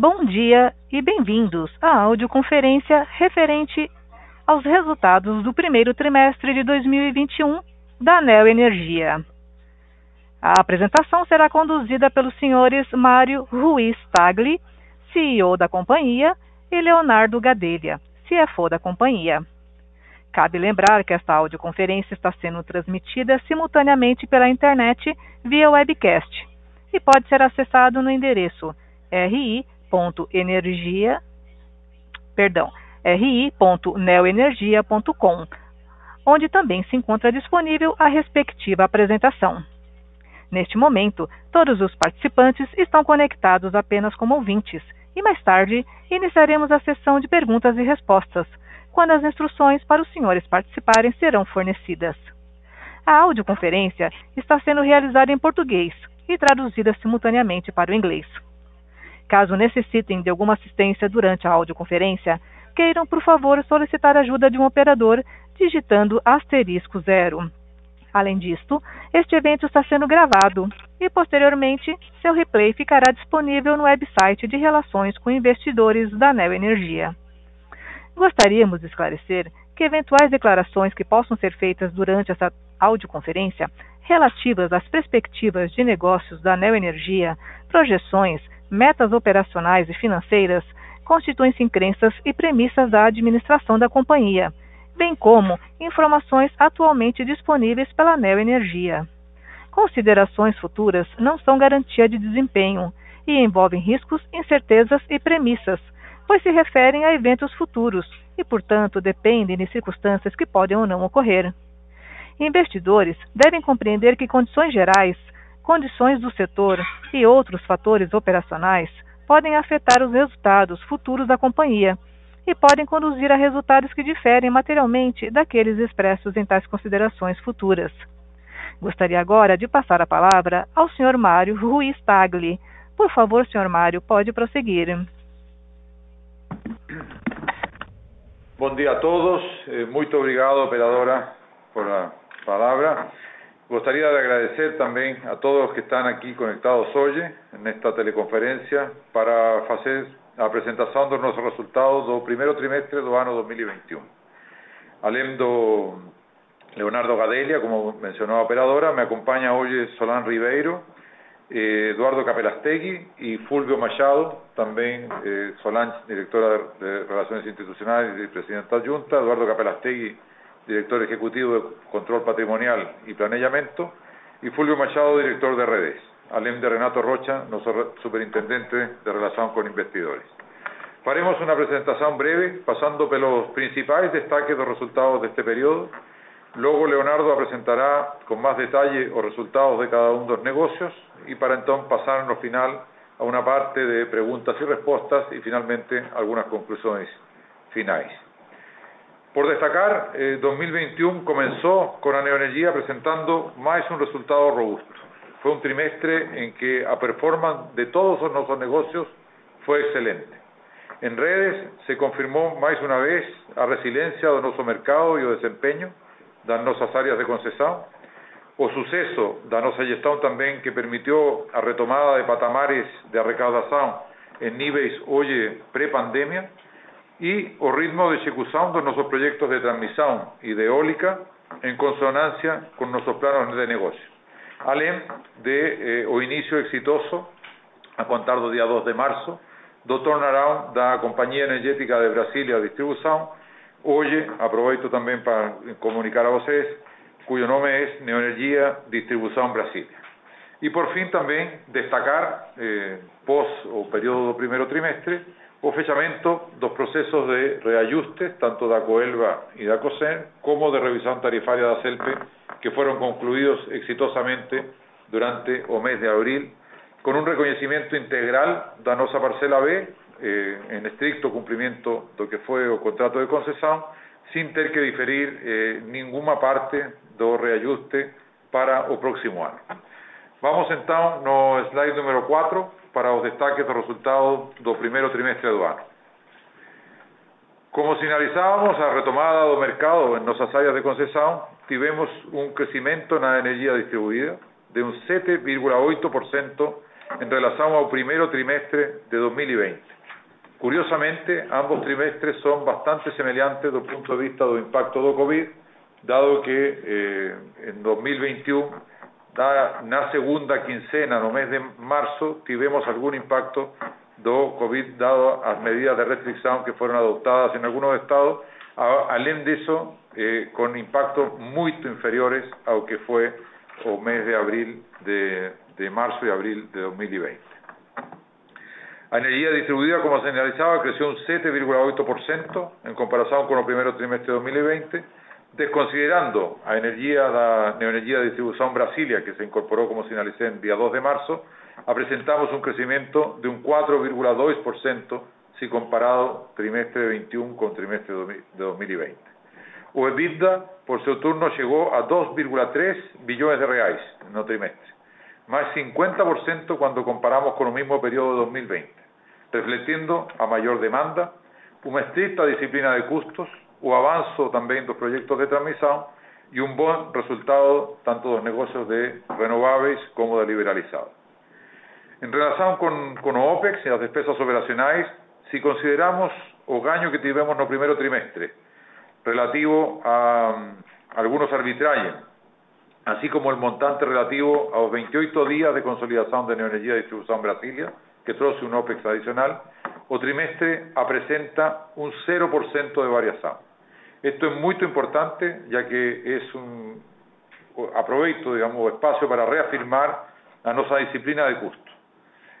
Bom dia e bem-vindos à audioconferência referente aos resultados do primeiro trimestre de 2021 da ANEL Energia. A apresentação será conduzida pelos senhores Mário Ruiz Tagli, CEO da companhia, e Leonardo Gadelha, CFO da companhia. Cabe lembrar que esta audioconferência está sendo transmitida simultaneamente pela internet via webcast e pode ser acessado no endereço ri ri.energia, perdão, ri.neoenergia.com, onde também se encontra disponível a respectiva apresentação. Neste momento, todos os participantes estão conectados apenas como ouvintes e mais tarde iniciaremos a sessão de perguntas e respostas, quando as instruções para os senhores participarem serão fornecidas. A audioconferência está sendo realizada em português e traduzida simultaneamente para o inglês. Caso necessitem de alguma assistência durante a audioconferência, queiram, por favor, solicitar ajuda de um operador digitando asterisco zero. Além disto, este evento está sendo gravado e, posteriormente, seu replay ficará disponível no website de Relações com Investidores da Neo Energia. Gostaríamos de esclarecer que eventuais declarações que possam ser feitas durante essa audioconferência relativas às perspectivas de negócios da Neo Energia, projeções, metas operacionais e financeiras constituem-se em crenças e premissas da administração da companhia, bem como informações atualmente disponíveis pela Neo Energia. Considerações futuras não são garantia de desempenho e envolvem riscos, incertezas e premissas, pois se referem a eventos futuros e, portanto, dependem de circunstâncias que podem ou não ocorrer. Investidores devem compreender que condições gerais condições do setor e outros fatores operacionais podem afetar os resultados futuros da companhia e podem conduzir a resultados que diferem materialmente daqueles expressos em tais considerações futuras. Gostaria agora de passar a palavra ao Sr. Mário Ruiz Tagli. Por favor, Sr. Mário, pode prosseguir. Bom dia a todos. Eh, muito obrigado, operadora, por a palavra. Gostaria de agradecer também a todos os que estão aqui conectados hoje, nesta teleconferência, para fazer a apresentação dos nossos resultados do primeiro trimestre do ano 2021. Além do Leonardo Gadelia, como mencionou a operadora, me acompanha hoje Solán Ribeiro, eh, Eduardo Capelastegui e Fulvio Machado, também eh, Solán, directora de Relações Institucionais e presidente da Junta, Eduardo Capelastegui, director ejecutivo de Control Patrimonial y Planejamiento, y Fulvio Machado, director de redes, além de Renato Rocha, nuestro superintendente de relación con investidores. Faremos una presentación breve, pasando por los principales destaques los resultados de este periodo. Luego Leonardo presentará con más detalle los resultados de cada uno de los negocios y para entonces pasar al final a una parte de preguntas y respuestas y finalmente algunas conclusiones finales. Por destacar, 2021 eh, comenzó con la neoenergía presentando más un resultado robusto. Fue un trimestre en que la performance de todos nuestros negocios fue excelente. En redes se confirmó más una vez la resiliencia de nuestro mercado y el desempeño de nuestras áreas de concesión, o suceso de nuestra gestión también que permitió la retomada de patamares de recaudación en niveles hoy pre-pandemia, y o ritmo de ejecución de nuestros proyectos de transmisión y de eólica en consonancia con nuestros planos de negocio. Além de eh, o inicio exitoso, a contar do día 2 de marzo, do turnaround da Compañía Energética de Brasilia Distribución, hoy aproveito también para comunicar a vocês, cuyo nombre es Neoenergia Distribución Brasilia. Y por fin también destacar, eh, o periodo do primeiro trimestre, o fechamento dos procesos de reajustes, tanto da Coelva y da COSEN, como de revisión tarifaria da CELPE, que fueron concluidos exitosamente durante o mes de abril, con un reconocimiento integral da nosa parcela B, eh, en estricto cumplimiento do que foi o contrato de concesión, sin ter que diferir eh, ninguna parte do reajuste para o próximo ano. Vamos então no slide número 4, para os destaques dos resultados do primeiro trimestre do ano. Como sinalizávamos a retomada do mercado en nossas áreas de concessão, tivemos un crecimiento na energia distribuída de un 7,8% en relación al primer trimestre de 2020. Curiosamente, ambos trimestres son bastante semejantes desde el punto de vista del impacto del COVID, dado que eh, en 2021, na segunda quincena, no mes de marzo, tuvimos algún impacto do COVID dado las medidas de restricción que fueron adoptadas en algunos estados, além disso, eh, con impactos muy inferiores a lo que fue el mes de abril de, de marzo y abril de 2020. La energía distribuida, como señalizaba, creció un 7,8% en comparación con el primer trimestre de 2020, desconsiderando a energía da Neoenergia Distribución Brasilia, que se incorporó, como señalicé, el día 2 de marzo, presentamos un crecimiento de un 4,2% si comparado trimestre de 21 con trimestre de 2020. O por su turno, llegó a 2,3 billones de reais no trimestre, más 50% cuando comparamos con el mismo periodo de 2020, refletiendo a mayor demanda, una estricta disciplina de costos, o avanço também dos projetos de transmissão e um bom resultado tanto dos negócios de renováveis como da liberalizado. Em relação com, com o OPEX e as despesas operacionais, se consideramos o ganho que tivemos no primeiro trimestre, relativo a, a algunos arbitrajes, así como el montante relativo a los 28 días de consolidación de Neoenergia Distribución Brasilia, que trouxe un OPEX adicional, o trimestre apresenta un 0% de variación. Esto es muy importante, ya que es un aproveito, digamos, espacio para reafirmar a nuestra disciplina de costo.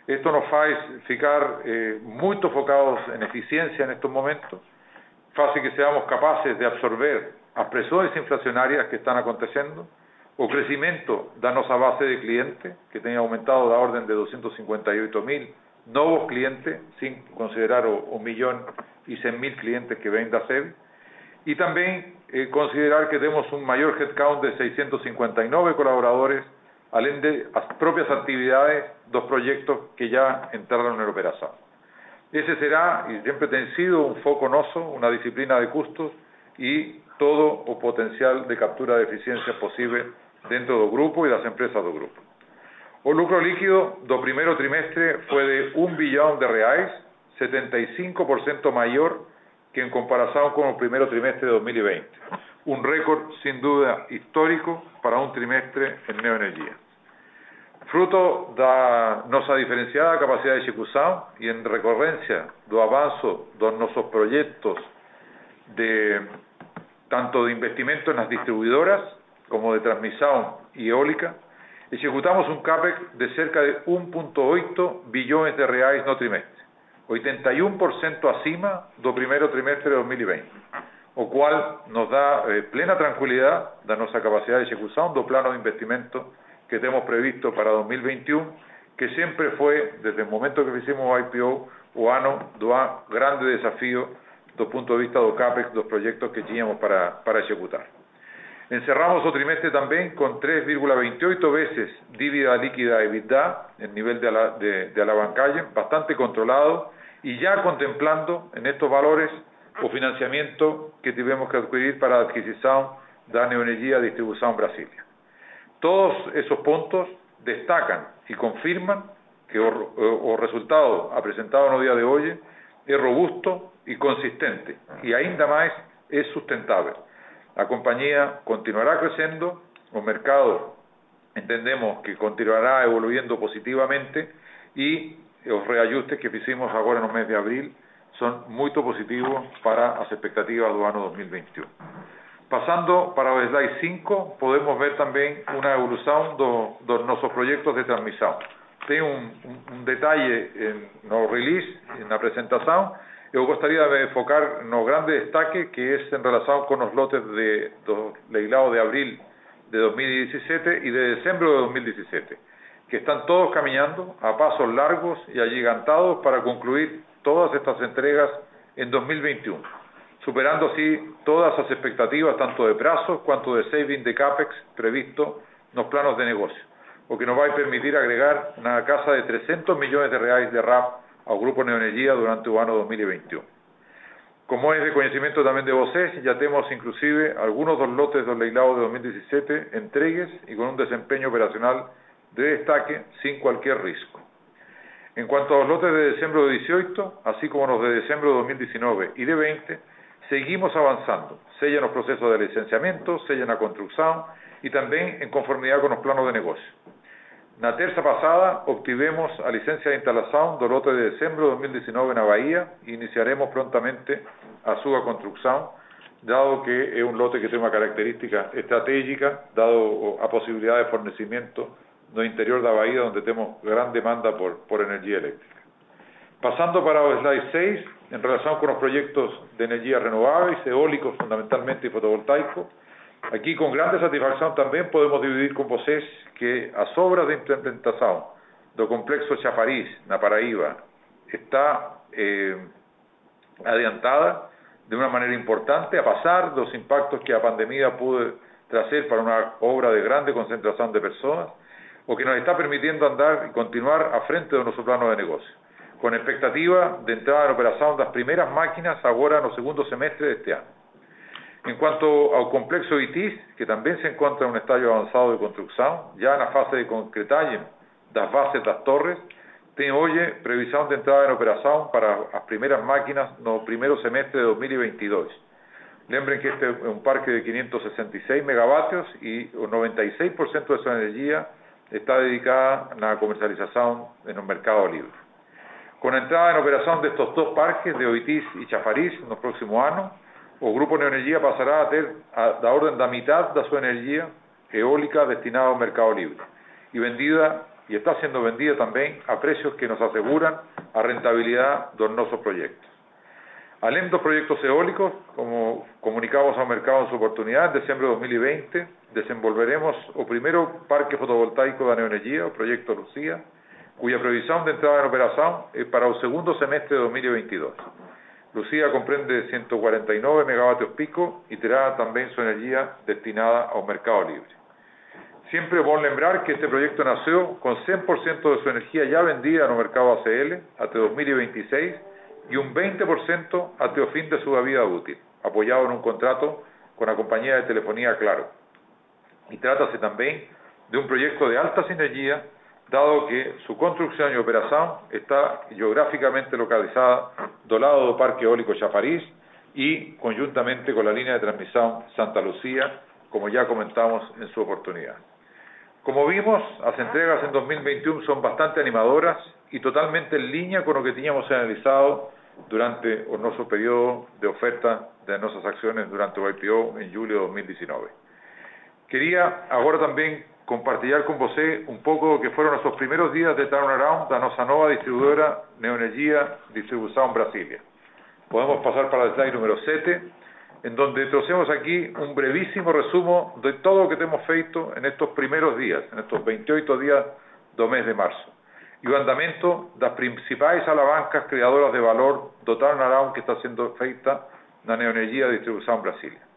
Esto nos hace ficar eh, muy focados en eficiencia en estos momentos, hace que seamos capaces de absorber presiones inflacionarias que están aconteciendo, o crecimiento de nuestra base de clientes, que tenía aumentado la orden de 258 mil nuevos clientes, sin considerar un millón y cien mil clientes que ven da SEB, y también eh, considerar que tenemos un mayor headcount de 659 colaboradores, além de las propias actividades dos proyectos que ya entraron en operación. Ese será, y siempre ha sido, un foco noso, una disciplina de costos y todo o potencial de captura de eficiencia posible dentro del grupo y las empresas del grupo. O lucro líquido do primer trimestre fue de un billón de reais, 75% mayor que en comparación con el primer trimestre de 2020. Un récord sin duda histórico para un trimestre en Neoenergia. Fruto de nuestra diferenciada capacidad de ejecución y en recorrencia do avanzo de nuestros proyectos de tanto de investimento en las distribuidoras como de transmisión y eólica, ejecutamos un CAPEX de cerca de 1.8 billones de reais no trimestre 81% acima del primer trimestre de 2020, o cual nos da eh, plena tranquilidad de nuestra capacidad de ejecución del plano de investimento que tenemos previsto para 2021, que siempre fue, desde el momento que hicimos IPO, o ano do grande desafío do punto de vista do CAPEX dos proyectos que teníamos para, para ejecutar. Encerramos o trimestre también con 3,28 veces dívida líquida EBITDA, en nivel de, de, de bastante controlado, y ya contemplando en estos valores o financiamiento que tuvimos que adquirir para la adquisición de Neoenergia Distribución Brasilia. Todos esos puntos destacan y confirman que el resultado presentado en el día de hoy es robusto y consistente, y ainda más es sustentable. La compañía continuará creciendo, el mercado entendemos que continuará evoluyendo positivamente y os reajustes que fixemos agora no mês de abril son moito positivos para as expectativas do ano 2021. Pasando para o slide 5, podemos ver tamén unha evolución do, dos nosos proxectos de transmisión. Ten un, un, un detalle en, no release, na presentación, eu gostaría de enfocar no grande destaque que é en relación con os lotes de, do leilado de abril de 2017 e de decembro de 2017 que están todos caminando a pasos largos y alligantados para concluir todas estas entregas en 2021, superando así todas las expectativas tanto de plazos cuanto de saving de CAPEX previsto en los planos de negocio, lo que nos va a permitir agregar una casa de 300 millones de reales de RAP al Grupo Neoenergia durante el año 2021. Como es de conocimiento también de vocês, ya tenemos inclusive algunos dos lotes los leilados de 2017 entregues y con un desempeño operacional de destaque sin cualquier riesgo. En cuanto a los lotes de diciembre de 18, así como los de diciembre de 2019 y de 20, seguimos avanzando, sella en los procesos de licenciamiento, sella na construcción y también en conformidad con los planos de negocio. Na terça pasada, obtivemos a licencia de instalación do lote de diciembre de 2019 na Bahía e iniciaremos prontamente a súa construcción, dado que es un lote que tiene una característica estratégica, dado a posibilidad de fornecimiento no interior da Bahía, donde tenemos gran demanda por, por energía eléctrica. Pasando para slide 6, en relación con los proyectos de energía renovables, eólicos fundamentalmente y fotovoltaicos, aquí con grande satisfacción también podemos dividir con vocês que as obras de implementación do complexo Chafariz, na Paraíba, está eh, adiantada de una manera importante, a pasar de los impactos que la pandemia pudo traer para una obra de grande concentración de personas, o que nos está permitiendo andar y continuar a frente de nuestro plano de negocio, con expectativa de entrada en operación de las primeras máquinas ahora en el segundo semestre de este año. En cuanto al complexo ITIS, que también se encuentra en un estadio avanzado de construcción, ya en la fase de concretaje las bases las torres, tiene hoy previsión de entrada en operación para las primeras máquinas no primero semestre de 2022. Lembren que este es un parque de 566 megavatios y el 96% de su energía está dedicada a la comercialización en el mercado libre. Con la entrada en operación de estos dos parques de Oitis y Chafariz en los próximos años, el Grupo Neoenergía pasará a tener a, la orden de la mitad de su energía eólica destinada al mercado libre y vendida y está siendo vendida también a precios que nos aseguran a rentabilidad de nuestros proyectos. Além dos proyectos eólicos, como comunicamos al mercado en su oportunidad, en diciembre de 2020 desenvolveremos el primero parque fotovoltaico de Neoenergía, el proyecto Lucía, cuya previsión de entrada en operación es para el segundo semestre de 2022. Lucía comprende 149 megavatios pico y tendrá también su energía destinada al mercado libre. Siempre a lembrar que este proyecto nació con 100% de su energía ya vendida en el mercado ACL hasta 2026 y un 20% hasta el fin de su vida útil, apoyado en un contrato con la compañía de telefonía Claro. Y trátase también de un proyecto de alta sinergia, dado que su construcción y operación está geográficamente localizada do lado del Parque Eólico Chafariz y conjuntamente con la línea de transmisión Santa Lucía, como ya comentamos en su oportunidad. Como vimos, las entregas en 2021 son bastante animadoras y totalmente en línea con lo que teníamos analizado durante nuestro periodo de oferta de nuestras acciones durante el IPO en julio de 2019. Quería ahora también compartir con vosotros un poco lo que fueron nuestros primeros días de turnaround de nuestra nueva distribuidora Neoenergia Distribución Brasilia. Podemos pasar para el slide número 7, en donde trocemos aquí un brevísimo resumo de todo lo que hemos feito en estos primeros días, en estos 28 días del mes de marzo y o andamento das principais alavancas creadoras de valor do turnaround que está sendo feita na Neoenergia Distribución Brasilia.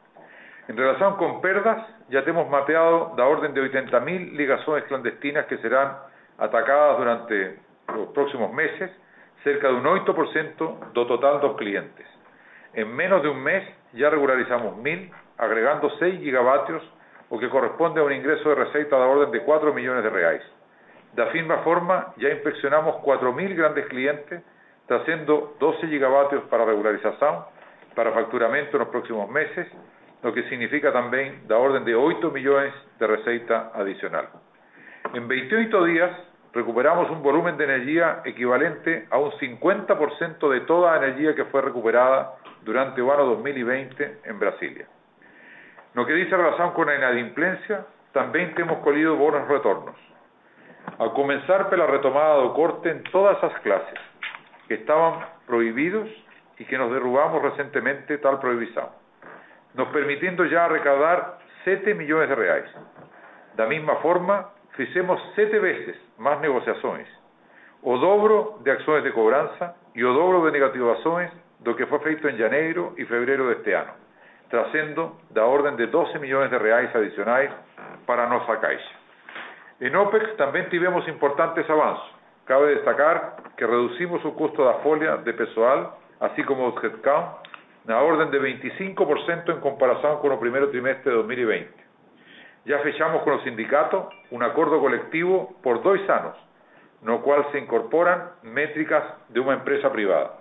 En relación con perdas, ya tenemos mapeado da orden de 80.000 ligaciones clandestinas que serán atacadas durante los próximos meses, cerca de un 8% do total dos clientes. En menos de un mes ya regularizamos 1.000, agregando 6 gigavatios, o que corresponde a un ingreso de receita da orden de 4 millones de reais. De la misma forma, ya inspeccionamos 4.000 grandes clientes, trayendo 12 gigavatios para regularización, para facturamento en los próximos meses, lo que significa también la orden de 8 millones de receita adicional. En 28 días recuperamos un volumen de energía equivalente a un 50% de toda la energía que fue recuperada durante el año 2020 en Brasilia. Lo que dice relación con la inadimplencia, también hemos colido buenos retornos a comenzar por la retomada do corte en todas esas clases que estaban prohibidos y que nos derrubamos recientemente tal prohibición, nos permitiendo ya recaudar 7 millones de reais. la misma forma, fizemos 7 veces más negociaciones, o dobro de acciones de cobranza y o dobro de negativaciones do que fue feito en enero y febrero de este año, trayendo la orden de 12 millones de reais adicionales para nuestra caixa. En OPEX también tuvimos importantes avances. Cabe destacar que reducimos su costo de folia de pessoal, así como el headcount, la orden de 25% en comparación con el primer trimestre de 2020. Ya fechamos con los sindicatos un acuerdo colectivo por dos años, no cual se incorporan métricas de una empresa privada.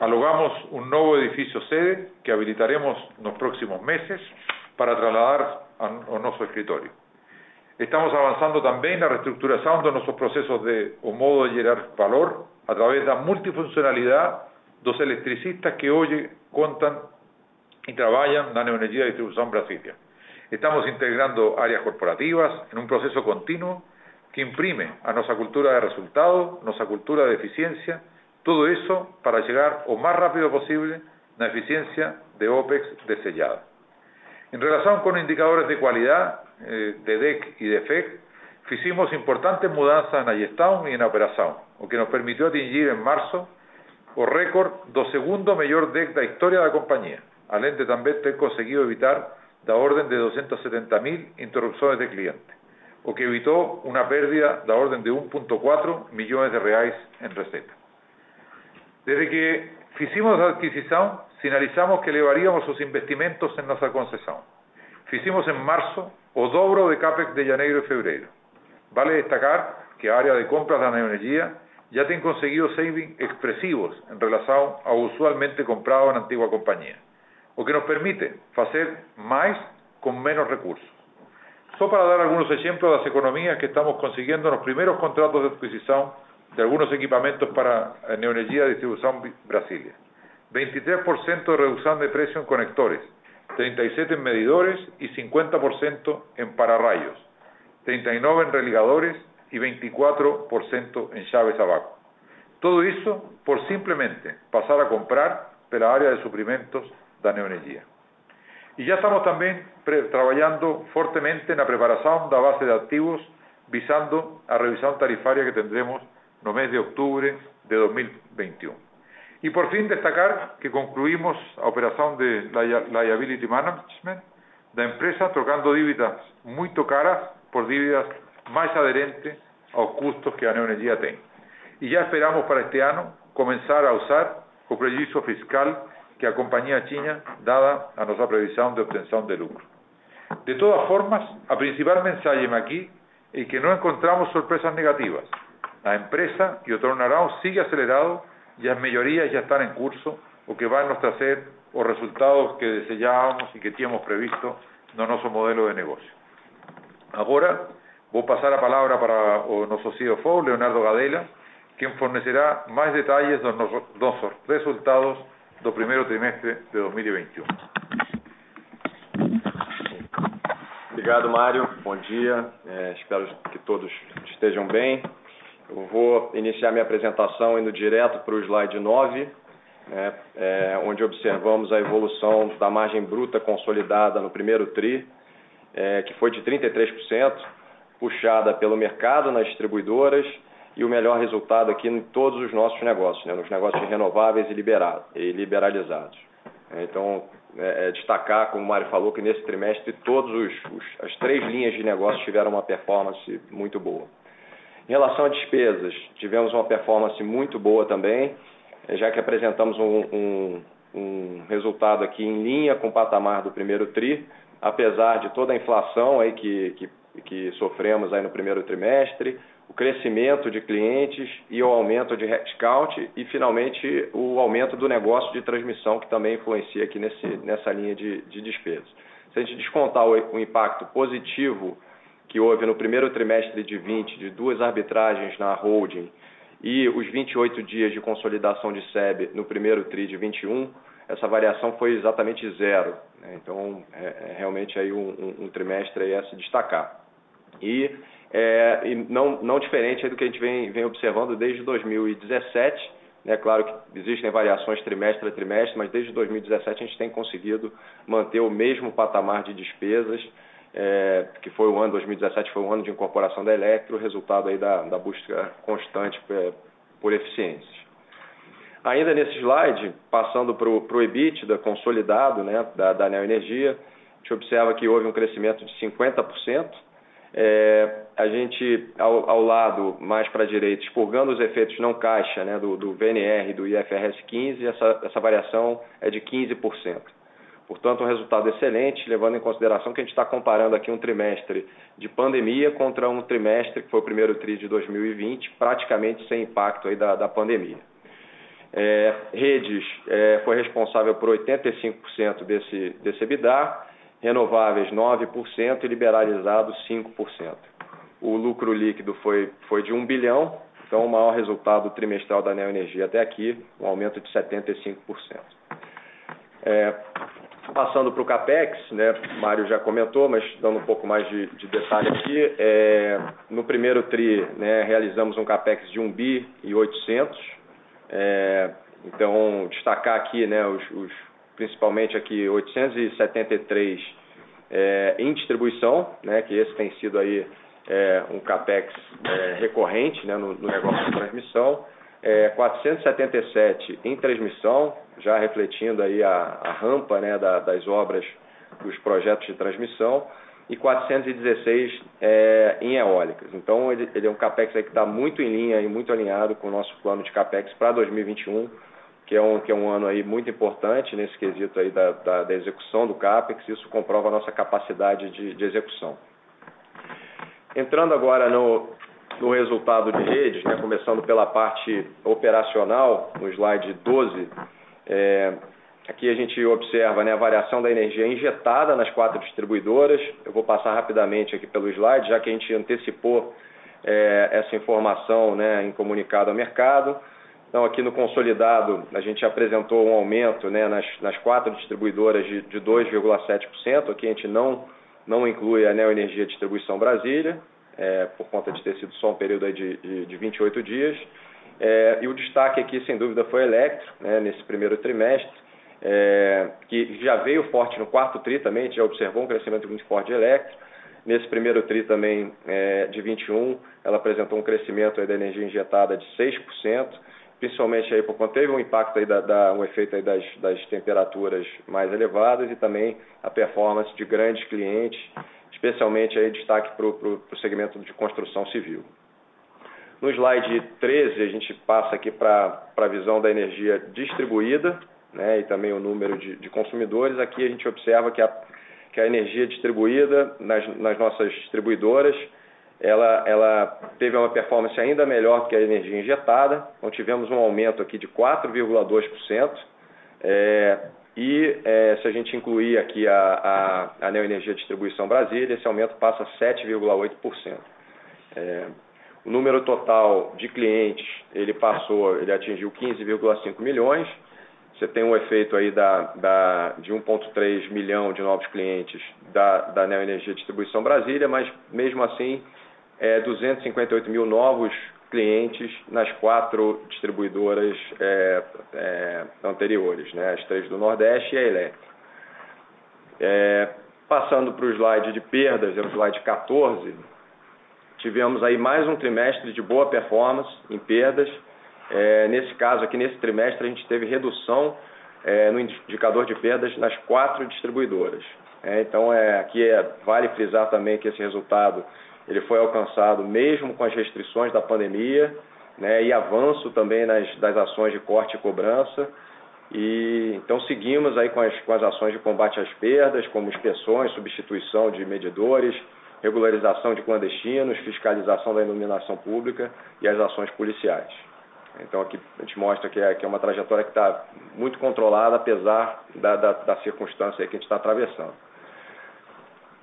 Alogamos un nuevo edificio sede que habilitaremos nos próximos meses para trasladar ao nosso escritório. Estamos avançando também na reestruturação dos nossos processos de o modo de gerar valor a través da multifuncionalidade dos eletricistas que hoje contam e trabalham na Neoenergia Distribuição Brasília. Estamos integrando áreas corporativas en un proceso continuo que imprime a nossa cultura de resultado, nossa cultura de eficiencia, todo eso para llegar o más rápido posible na eficiencia de OPEX desellada. En relación con indicadores de calidad eh, de DEC y de FEC, hicimos importantes mudanzas en gestão y en operación, o que nos permitió atingir en marzo o récord do segundo mejor DEC da historia da compañía, além de también ter conseguido evitar da orden de 270.000 interrupciones de clientes, o que evitó una pérdida da orden de 1.4 millones de reais en receta. Desde que hicimos la adquisición, sinalizamos que elevaríamos os investimentos en nossa concessão. Fizemos en marzo o dobro de CAPEX de janeiro e fevereiro. Vale destacar que a área de compras da Neoenergia ya tem conseguido savings expresivos en relación ao usualmente comprado na antigua compañía, o que nos permite facer máis con menos recursos. Só para dar algunos ejemplos das economías que estamos consiguiendo nos primeros contratos de adquisición de algunos equipamentos para Neoenergia Distribuição Brasilia. 23% de reducción de precio en conectores, 37 en medidores y 50% en pararrayos, 39 en religadores y 24% en llaves abajo. Todo eso por simplemente pasar a comprar de la área de suprimentos da Neoenergia. Y ya estamos también trabajando fuertemente en la preparación da base de activos visando a revisión tarifaria que tendremos no mes de octubre de 2021. Y por fin destacar que concluimos a operación de liability management da empresa trocando dívidas muy caras por dívidas mais aderente aos custos que a Neoenergia tem. E já esperamos para este ano começar a usar o prejuízo fiscal que a companhia tinha dada a nossa previsão de obtenção de lucro. De todas formas, a principal mensagem aqui é que não encontramos surpresas negativas. A empresa e o tornarão sigue acelerado e as melhorias já estão em curso, o que vai nos trazer os resultados que desejávamos e que tínhamos previsto no nosso modelo de negócio. Agora, voy a pasar la palabra para nuestro CFO, Leonardo Gadela, quien fornecerá más detalles de nuestros resultados del primer trimestre de 2021. Obrigado, Mário. Bom dia. É, espero que todos estejam bem. Eu vou iniciar minha apresentação indo direto para o slide 9, né, é, onde observamos a evolução da margem bruta consolidada no primeiro TRI, é, que foi de 33%, puxada pelo mercado nas distribuidoras e o melhor resultado aqui em todos os nossos negócios, né, nos negócios renováveis e, liberalizados. É, então, é, é, destacar, como o Mário falou, que nesse trimestre todas as três linhas de negócio tiveram uma performance muito boa. Em relação a despesas, tivemos uma performance muito boa também, já que apresentamos um resultado aqui em linha com o patamar do primeiro TRI, apesar de toda a inflação aí que, que, sofremos aí no primeiro trimestre, o crescimento de clientes e o aumento de headcount e, finalmente, o aumento do negócio de transmissão, que também influencia aqui nesse, nessa linha de, de despesas. Se a gente descontar o, o impacto positivo que houve no primeiro trimestre de 20 de duas arbitragens na holding e os 28 dias de consolidação de SEB no primeiro TRI de 21, essa variação foi exatamente zero. Né? Então, é, é, realmente aí um, um, um trimestre a se destacar. E, é, e não, não diferente do que a gente vem, vem observando desde 2017, é né? claro que existem variações trimestre a trimestre, mas desde 2017 a gente tem conseguido manter o mesmo patamar de despesas é, que foi o ano 2017 foi o ano de incorporação da Electro, resultado aí da, da busca constante por, por eficiências. Ainda nesse slide, passando para o EBITDA consolidado né, da, da Neoenergia, a gente observa que houve um crescimento de 50%. É, a gente, ao, ao lado, mais para a direita, expurgando os efeitos não caixa né, do, do VNR e do IFRS 15, essa, essa variação é de 15%. Portanto, um resultado excelente, levando em consideração que a gente está comparando aqui um trimestre de pandemia contra um trimestre que foi o primeiro TRI de 2020, praticamente sem impacto aí da, da pandemia. É, redes é, foi responsável por 85% desse, desse EBITDA, renováveis 9% e liberalizados 5%. O lucro líquido foi, foi de 1 bilhão, então o maior resultado trimestral da Neoenergia até aqui, um aumento de 75%. É, Passando para o CAPEX, né, Mário já comentou, mas dando um pouco mais de, de detalhe aqui, é, no primeiro TRI né, realizamos um CAPEX de 1 bi e 800, é, então destacar aqui né, os, os, principalmente aqui 873 é, em distribuição, né, que esse tem sido aí é, um CAPEX é, recorrente né, no, no negócio de transmissão, é, 477 em transmissão, já refletindo aí a, a rampa né, da, das obras dos projetos de transmissão, e 416 é, em eólicas. Então, ele, ele é um CAPEX que está muito em linha e muito alinhado com o nosso plano de CAPEX para 2021, que é, um, que é um ano aí muito importante nesse quesito aí da, da, da execução do CAPEX, isso comprova a nossa capacidade de, de execução. Entrando agora no, no resultado de redes, né, começando pela parte operacional, no slide 12, é, aqui a gente observa né, a variação da energia injetada nas quatro distribuidoras. Eu vou passar rapidamente aqui pelo slide, já que a gente antecipou é, essa informação né, em comunicado ao mercado. Então, aqui no consolidado, a gente apresentou um aumento né, nas, nas quatro distribuidoras de, de 2,7%. Aqui a gente não, não inclui a Neoenergia Distribuição Brasília é, por conta de ter sido só um período de, de, de 28 dias. É, e o destaque aqui, sem dúvida, foi Electro, né, nesse primeiro trimestre, é, que já veio forte no quarto TRI também, a gente já observou um crescimento muito forte de Electro. Nesse primeiro TRI também, é, de 21, ela apresentou um crescimento da energia injetada de 6%, principalmente aí por conta teve um impacto aí da, da um efeito aí das, das temperaturas mais elevadas e também a performance de grandes clientes especialmente aí destaque para o segmento de construção civil. No slide 13, a gente passa aqui para a visão da energia distribuída né, e também o número de, de, consumidores. Aqui a gente observa que a, que a energia distribuída nas, nas nossas distribuidoras ela, ela, teve uma performance ainda melhor que a energia injetada. Então, tivemos um aumento aqui de 4,2%. É, e é, se a gente incluir aqui a, a, a Neoenergia Distribuição Brasília, esse aumento passa a 7,8%. É, o número total de clientes, ele passou, ele atingiu 15,5 milhões. Você tem um efeito aí da, da, de 1,3 milhão de novos clientes da, da Neoenergia Distribuição Brasília, mas mesmo assim, é, 258 mil novos clientes nas quatro distribuidoras é, é, anteriores, né? as três do Nordeste e a Eletro. É, passando para o slide de perdas, é o slide 14, tivemos aí mais um trimestre de boa performance em perdas. É, nesse caso aqui, nesse trimestre, a gente teve redução é, no indicador de perdas nas quatro distribuidoras. É, então, é, aqui vale frisar também que esse resultado ele foi alcançado mesmo com as restrições da pandemia, né, e avanço também nas, das ações de corte e cobrança. E, então seguimos aí com as, com as ações de combate às perdas, como inspeções, substituição de medidores, regularização de clandestinos, fiscalização da iluminação pública e as ações policiais. Então aqui a gente mostra que é, que é uma trajetória que está muito controlada, apesar da, da, da circunstância que a gente está atravessando.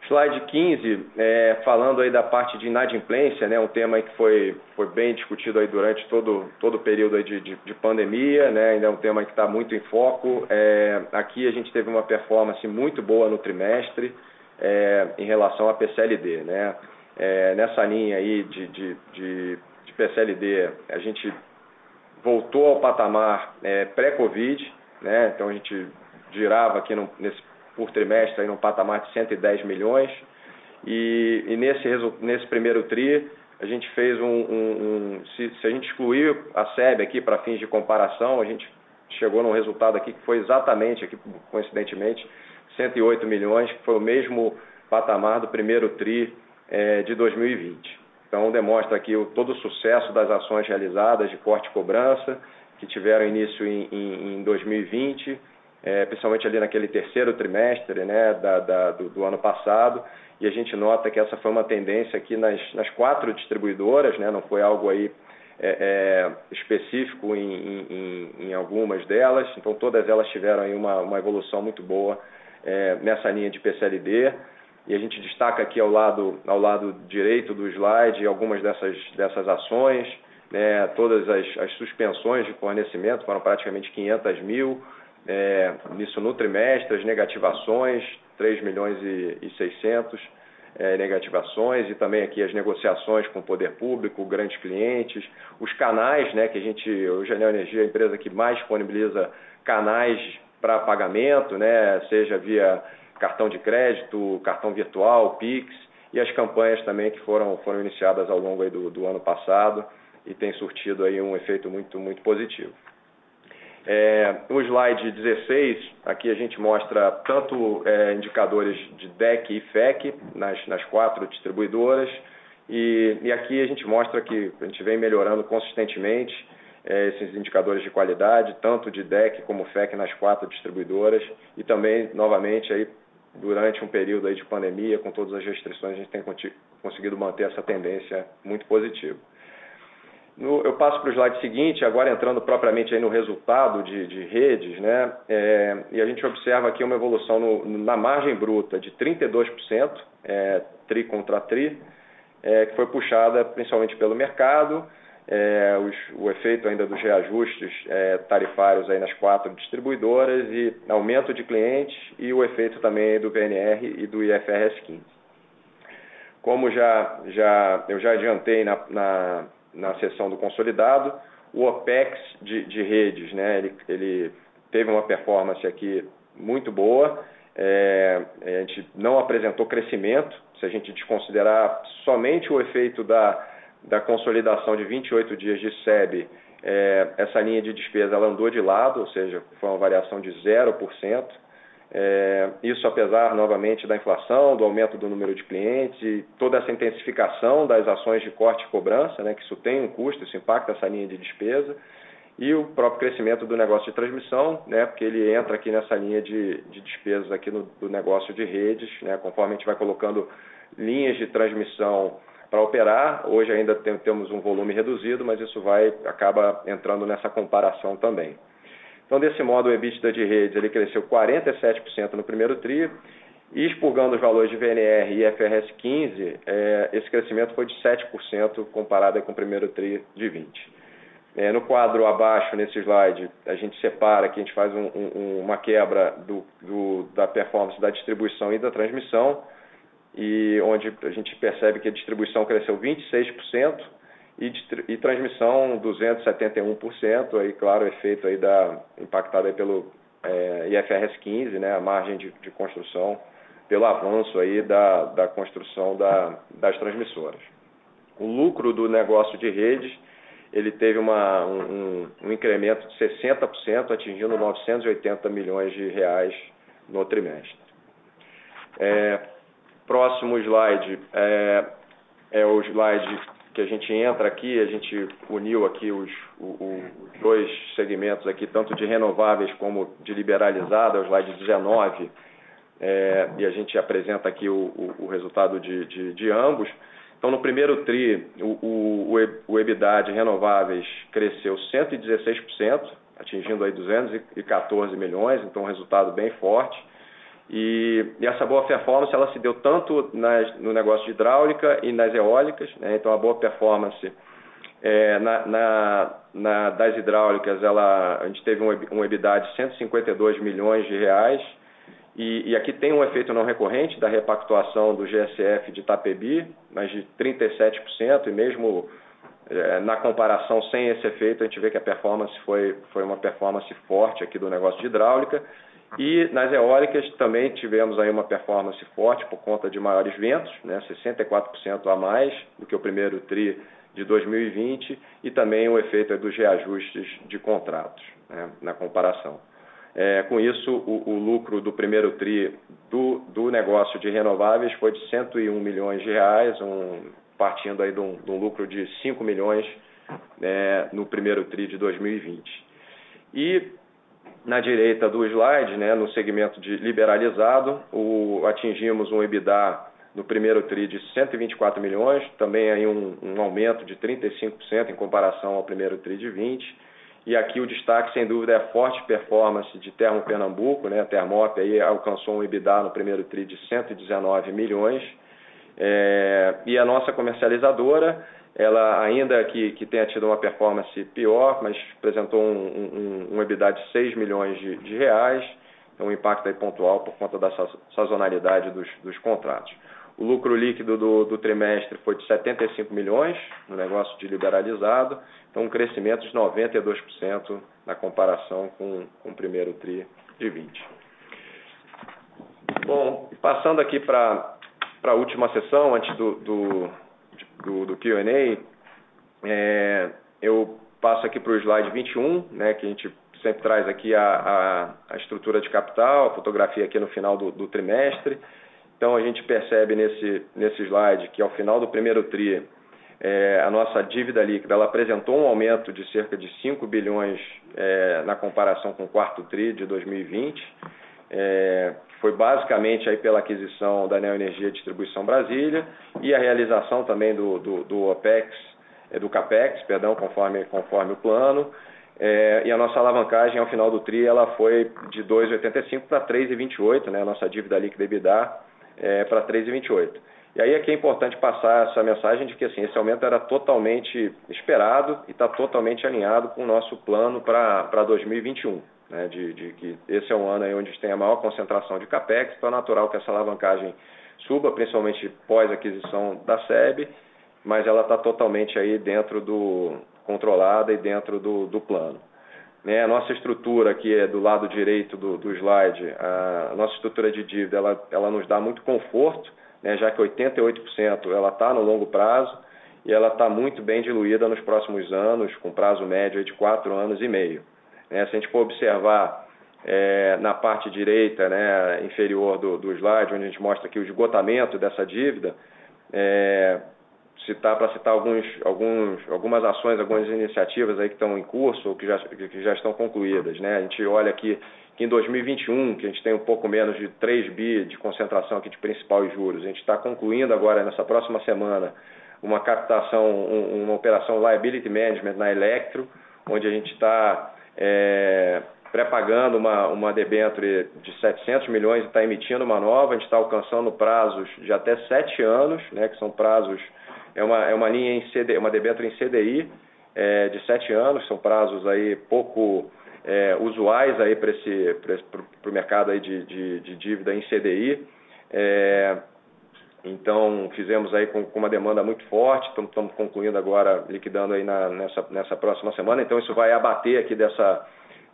Slide 15, é, falando aí da parte de inadimplência, né, um tema que foi, foi bem discutido aí durante todo, todo o período de, de, de pandemia, né, ainda é um tema que está muito em foco. É, aqui a gente teve uma performance muito boa no trimestre é, em relação à PCLD. Né. É, nessa linha aí de, de, de, de, PCLD, a gente voltou ao patamar é, pré-Covid, né, então a gente girava aqui no, nesse por trimestre aí num patamar de 110 milhões. E, e nesse, nesse primeiro TRI, a gente fez um. um, um se, se, a gente excluir a SEB aqui para fins de comparação, a gente chegou num resultado aqui que foi exatamente, aqui, coincidentemente, 108 milhões, que foi o mesmo patamar do primeiro TRI é, de 2020. Então, demonstra aqui o, todo o sucesso das ações realizadas de corte e cobrança, que tiveram início em, em, em 2020 é, principalmente ali naquele terceiro trimestre né, da, da, do, do, ano passado, e a gente nota que essa foi uma tendência aqui nas, nas quatro distribuidoras, né, não foi algo aí é, é, específico em, em, em, algumas delas, então todas elas tiveram aí uma, uma evolução muito boa é, nessa linha de PCLD, e a gente destaca aqui ao lado, ao lado direito do slide algumas dessas, dessas ações, né, todas as, as suspensões de fornecimento foram praticamente 500 mil, é, isso no trimestre, as negativações, 3 milhões e, e 600 é, negativações e também aqui as negociações com o poder público, grandes clientes, os canais, né, que a gente, a Neo Energia é a empresa que mais disponibiliza canais para pagamento, né, seja via cartão de crédito, cartão virtual, Pix, e as campanhas também que foram, foram iniciadas ao longo do, do ano passado e tem surtido aí um efeito muito, muito positivo. É, no slide 16, aqui a gente mostra tanto é, indicadores de DEC e FEC nas, nas quatro distribuidoras, e, e, aqui a gente mostra que a gente vem melhorando consistentemente é, esses indicadores de qualidade, tanto de DEC como FEC nas quatro distribuidoras, e também, novamente, aí, durante um período aí de pandemia, com todas as restrições, a gente tem conseguido manter essa tendência muito positiva. No, eu passo para o slide seguinte, agora entrando propriamente aí no resultado de, de redes, né? É, e a gente observa aqui uma evolução no, na margem bruta de 32%, é, tri contra tri, é, que foi puxada principalmente pelo mercado, é, os, o efeito ainda dos reajustes é, tarifários aí nas quatro distribuidoras e aumento de clientes e o efeito também do VNR e do IFRS 15. Como já, já, eu já adiantei na, na na seção do consolidado. O OPEX de, de redes, né, ele, ele, teve uma performance aqui muito boa. É, a gente não apresentou crescimento, se a gente desconsiderar somente o efeito da, da consolidação de 28 dias de SEB, é, essa linha de despesa ela andou de lado, ou seja, foi uma variação de 0%. É, isso apesar, novamente, da inflação, do aumento do número de clientes toda essa intensificação das ações de corte e cobrança, né, que isso tem um custo, isso impacta essa linha de despesa, e o próprio crescimento do negócio de transmissão, né, porque ele entra aqui nessa linha de, de despesas aqui no, do negócio de redes, né, conforme a gente vai colocando linhas de transmissão para operar. Hoje ainda tem, temos um volume reduzido, mas isso vai acaba entrando nessa comparação também. Então, desse modo, o EBITDA de redes ele cresceu 47% no primeiro TRI, e expurgando os valores de VNR e IFRS 15, é, esse crescimento foi de 7% comparado com o primeiro TRI de 20%. É, no quadro abaixo, nesse slide, a gente separa aqui, a gente faz um, um, uma quebra do, do, da performance da distribuição e da transmissão, e onde a gente percebe que a distribuição cresceu 26%, e, e transmissão 271%, aí claro, efeito aí da, impactado aí pelo é, IFRS 15, né, a margem de, de, construção, pelo avanço aí da, da construção da, das transmissoras. O lucro do negócio de redes, ele teve uma, um, um incremento de 60%, atingindo 980 milhões de reais no trimestre. É, próximo slide é, é o slide que a gente entra aqui, a gente uniu aqui os, os dois segmentos aqui, tanto de renováveis como de liberalizada, o slide 19, é, e a gente apresenta aqui o, o, o resultado de, de, de, ambos. Então, no primeiro TRI, o, o, EBITDA de renováveis cresceu 116%, atingindo aí 214 milhões, então um resultado bem forte. E, e, essa boa performance ela se deu tanto nas, no negócio de hidráulica e nas eólicas. Né? Então, a boa performance é, na, na, na, das hidráulicas, ela, a gente teve um, um EBITDA de 152 milhões de reais. E, e, aqui tem um efeito não recorrente da repactuação do GSF de Itapebi, mas de 37%, e mesmo é, na comparação sem esse efeito, a gente vê que a performance foi, foi uma performance forte aqui do negócio de hidráulica. E nas eólicas também tivemos aí uma performance forte por conta de maiores ventos, né, 64% a mais do que o primeiro TRI de 2020 e também o efeito dos reajustes de contratos né, na comparação. É, com isso, o, o, lucro do primeiro TRI do, do, negócio de renováveis foi de 101 milhões de reais, um, partindo aí de um, de um, lucro de 5 milhões é, no primeiro TRI de 2020. E na direita do slide, né, no segmento de liberalizado, o, atingimos um EBITDA no primeiro TRI de 124 milhões, também aí um, um aumento de 35% em comparação ao primeiro TRI de 20. E aqui o destaque, sem dúvida, é a forte performance de Termo Pernambuco, né? A Termop aí alcançou um EBITDA no primeiro TRI de 119 milhões. É, e a nossa comercializadora, ela ainda que, que tenha tido uma performance pior, mas apresentou um, um, um EBITDA de 6 milhões de, de reais, um impacto pontual por conta da sazonalidade dos, dos contratos. O lucro líquido do, do, trimestre foi de 75 milhões no negócio de liberalizado, então um crescimento de 92% na comparação com, com o primeiro TRI de 20. Bom, passando aqui para a última sessão, antes do, do, do, do Q&A, é, eu passo aqui para o slide 21, né, que a gente sempre traz aqui a, a, a, estrutura de capital, a fotografia aqui no final do, do trimestre. Então, a gente percebe nesse, nesse slide que ao final do primeiro TRI, é, a nossa dívida líquida ela apresentou um aumento de cerca de 5 bilhões é, na comparação com o quarto TRI de 2020. É, foi basicamente aí pela aquisição da Neoenergia Distribuição Brasília e a realização também do, do, do OPEX, é, do CAPEX, perdão, conforme, conforme o plano. É, e a nossa alavancagem ao final do TRI ela foi de 2,85 para 3,28, né, a nossa dívida líquida EBITDA é, para 3,28. E aí aqui é importante passar essa mensagem de que assim, esse aumento era totalmente esperado e está totalmente alinhado com o nosso plano para 2021. Né, de, de, que esse é um ano aí onde a gente tem a maior concentração de capex, então é natural que essa alavancagem suba, principalmente pós aquisição da SEB, mas ela está totalmente aí dentro do controlada e dentro do, do plano. Né, a nossa estrutura aqui é do lado direito do, do slide, a nossa estrutura de dívida ela, ela nos dá muito conforto, né, já que 88% ela está no longo prazo e ela está muito bem diluída nos próximos anos, com prazo médio de 4 anos e meio. Né, se a gente for observar é, na parte direita né, inferior do, do slide, onde a gente mostra aqui o esgotamento dessa dívida, é, citar para citar alguns, alguns, algumas ações, algumas iniciativas aí que estão em curso ou que já, que já estão concluídas. Né? A gente olha aqui que em 2021, que a gente tem um pouco menos de 3 bi de concentração aqui de principal e juros, a gente está concluindo agora, nessa próxima semana, uma captação, um, uma operação liability management na Electro, onde a gente está é, pré-pagando uma, uma debenture de 700 milhões e está emitindo uma nova, a gente está alcançando prazos de até 7 anos, né, que são prazos é uma, é uma linha em CD, uma debênture em CDI é, de sete anos, são prazos aí pouco é, usuais aí para esse para o mercado aí de, de, de, dívida em CDI. É, então fizemos aí com, com, uma demanda muito forte, estamos concluindo agora, liquidando aí na, nessa, nessa próxima semana. Então isso vai abater aqui dessa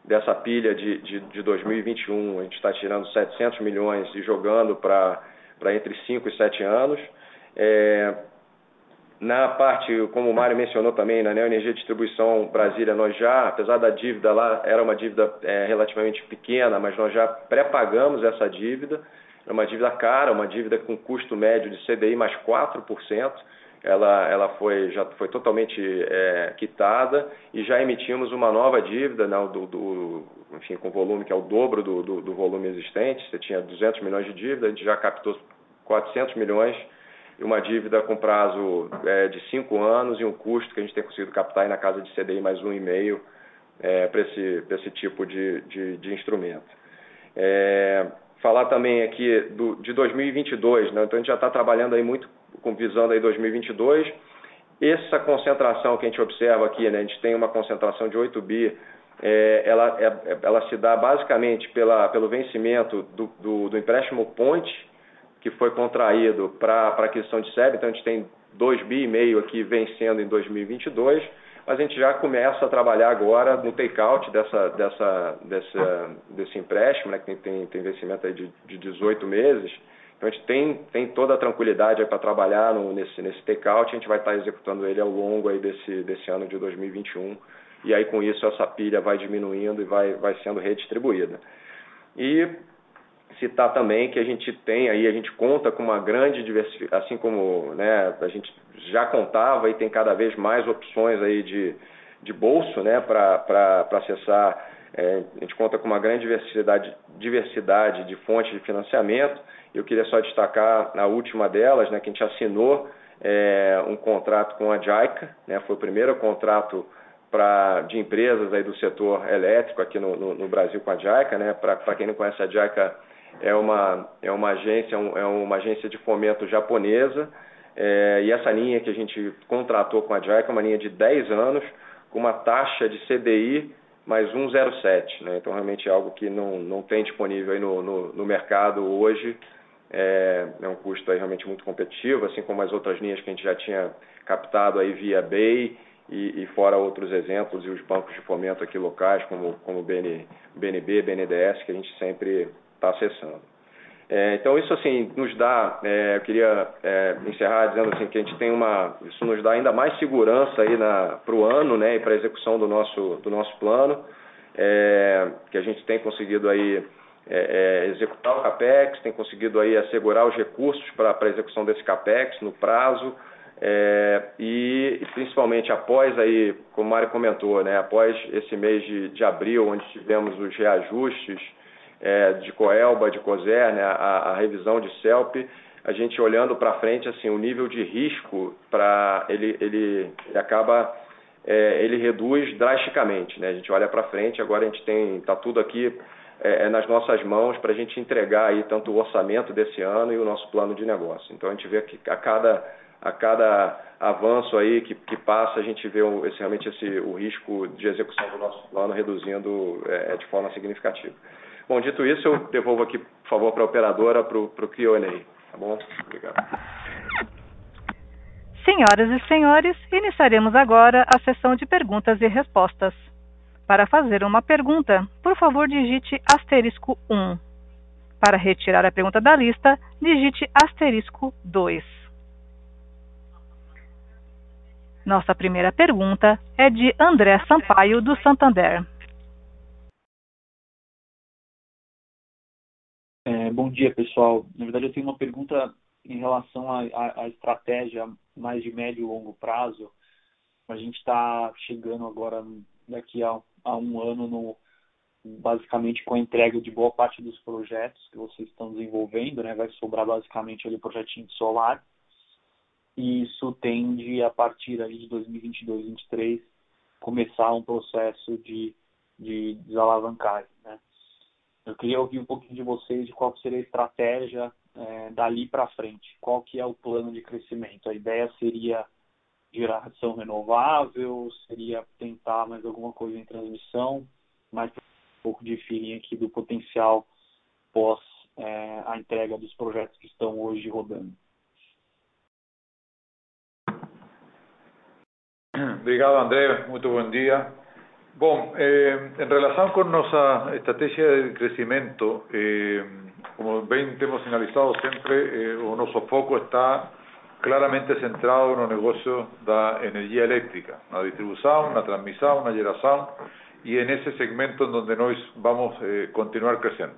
dessa pilha de, de, de 2021. A gente está tirando 700 milhões e jogando para entre 5 e 7 anos. É, na parte, como o Mário mencionou também, na Neoenergia Distribuição Brasília, nós já, apesar da dívida lá, era uma dívida é, relativamente pequena, mas nós já pré-pagamos essa dívida. É uma dívida cara, uma dívida com custo médio de CDI mais 4%. Ela, ela foi, já foi totalmente é, quitada e já emitimos uma nova dívida, né, do, do, enfim, com volume que é o dobro do, do, do volume existente. Você tinha 200 milhões de dívida, a gente já captou 400 milhões uma dívida com prazo é, de cinco anos e um custo que a gente tem conseguido captar aí na casa de CDI mais um e meio é, para esse, esse tipo de, de, de instrumento. É, falar também aqui do, de 2022, né? então a gente já está trabalhando aí muito com visando aí 2022. Essa concentração que a gente observa aqui, né? a gente tem uma concentração de 8 bi, é, ela, é, ela se dá basicamente pela, pelo vencimento do, do, do empréstimo Ponte, que foi contraído para a aquisição de SEB, então a gente tem 2 bi e meio aqui vencendo em 2022, mas a gente já começa a trabalhar agora no take-out dessa, dessa, dessa, desse empréstimo, né, que tem, tem, tem vencimento aí de, de 18 meses, então a gente tem, tem toda a tranquilidade para trabalhar no, nesse, nesse take-out, a gente vai estar tá executando ele ao longo aí desse, desse ano de 2021, e aí com isso essa pilha vai diminuindo e vai, vai sendo redistribuída. E citar também que a gente tem aí, a gente conta com uma grande diversificação, assim como né, a gente já contava e tem cada vez mais opções aí de, de bolso né, para acessar É, a gente conta com uma grande diversidade, diversidade de fontes de financiamento. Eu queria só destacar a última delas, né, que a gente assinou é, um contrato com a JICA, né, foi o primeiro contrato pra, de empresas aí do setor elétrico aqui no, no, no Brasil com a JICA. Né, Para quem não conhece a JICA, é uma, é uma, agência, é uma agência de fomento japonesa, é, e essa linha que a gente contratou com a JICA é uma linha de 10 anos, com uma taxa de CDI mais 1,07. Né? Então, realmente é algo que não, não tem disponível aí no, no, no mercado hoje. É, é, um custo aí realmente muito competitivo, assim como as outras linhas que a gente já tinha captado aí via BEI e, e fora outros exemplos e os bancos de fomento aqui locais, como, como BN, BNB, BNDES, que a gente sempre está acessando. É, então isso assim nos dá, é, eu queria é, encerrar dizendo assim que a gente tem uma, isso nos dá ainda mais segurança aí para o ano, né, e para a execução do nosso do nosso plano, é, que a gente tem conseguido aí é, é, executar o capex, tem conseguido aí assegurar os recursos para a execução desse capex no prazo e, principalmente após aí, como o Mário comentou, né, após esse mês de, de abril, onde tivemos os reajustes é, de Coelba, de COSER, né, a, a revisão de CELP, a gente olhando para frente, assim, o nível de risco para ele, ele, ele acaba é, ele reduz drasticamente, né? A gente olha para frente, agora a gente tem está tudo aqui é, é, nas nossas mãos para a gente entregar aí tanto o orçamento desse ano e o nosso plano de negócio. Então a gente vê que a cada a cada avanço aí que, que passa a gente vê esse, realmente esse o risco de execução do nosso plano reduzindo é, de forma significativa. Bom, dito isso, eu devolvo aqui, por favor, para a operadora para o Q&A. Tá bom? Obrigado. Senhoras e senhores, iniciaremos agora a sessão de perguntas e respostas. Para fazer uma pergunta, por favor, digite asterisco 1. Para retirar a pergunta da lista, digite asterisco 2. Nossa primeira pergunta é de André Sampaio, do Santander. É, bom dia, pessoal. Na verdade, eu tenho uma pergunta em relação à estratégia mais de médio e longo prazo. A gente está chegando agora, daqui a, a um ano, no, basicamente com a entrega de boa parte dos projetos que vocês estão desenvolvendo, né? Vai sobrar basicamente ali o projetinho de solar. E isso tende, a partir aí de 2022, 2023, começar um processo de, de desalavancagem, né? Eu queria ouvir um pouquinho de vocês de qual seria a estratégia é, dali para frente. Qual que é o plano de crescimento? A ideia seria geração renovável? Seria tentar mais alguma coisa em transmissão? Mais um pouco de feeling aqui do potencial pós é, a entrega dos projetos que estão hoje rodando. Obrigado, André. Muito bom dia. Bom, eh, en relación con nuestra estrategia de crecimiento, eh, como bien hemos señalizado siempre, eh, nuestro foco está claramente centrado en los negocios de energía eléctrica, la distribución, la transmisión, la generación, y en ese segmento en donde nos vamos a eh, continuar creciendo.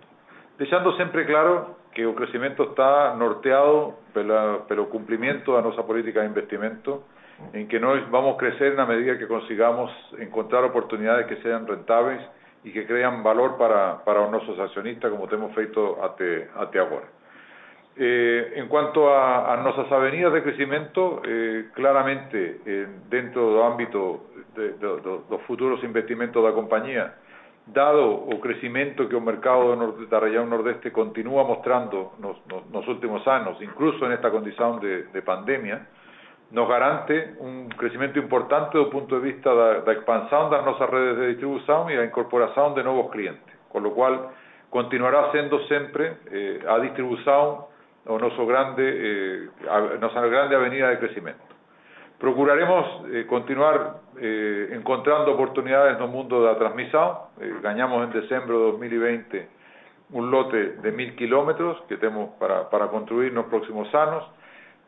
Dejando siempre claro que el crecimiento está norteado por el cumplimiento de nuestra política de investimento, en que nos vamos a crecer a medida que consigamos encontrar oportunidades que sean rentables y que crean valor para, para nuestros accionistas, como hemos feito hasta ahora. Eh, en cuanto a, a, nuestras avenidas de crecimiento, eh, claramente eh, dentro del ámbito de, de, de, los futuros investimentos de la compañía, dado el crecimiento que el mercado de la región nordeste continúa mostrando en los últimos años, incluso en esta condición de pandemia, nos garante un crecimiento importante desde el punto de vista de la expansión de nuestras redes de distribución y la incorporación de nuevos clientes, con lo cual continuará siendo siempre eh, a distribución o nuestro grande, eh, nuestra grande avenida de crecimiento. Procuraremos eh, continuar eh, encontrando oportunidades en el mundo de la transmisión. Eh, ganamos en diciembre de 2020 un lote de mil kilómetros que tenemos para, para construir en los próximos años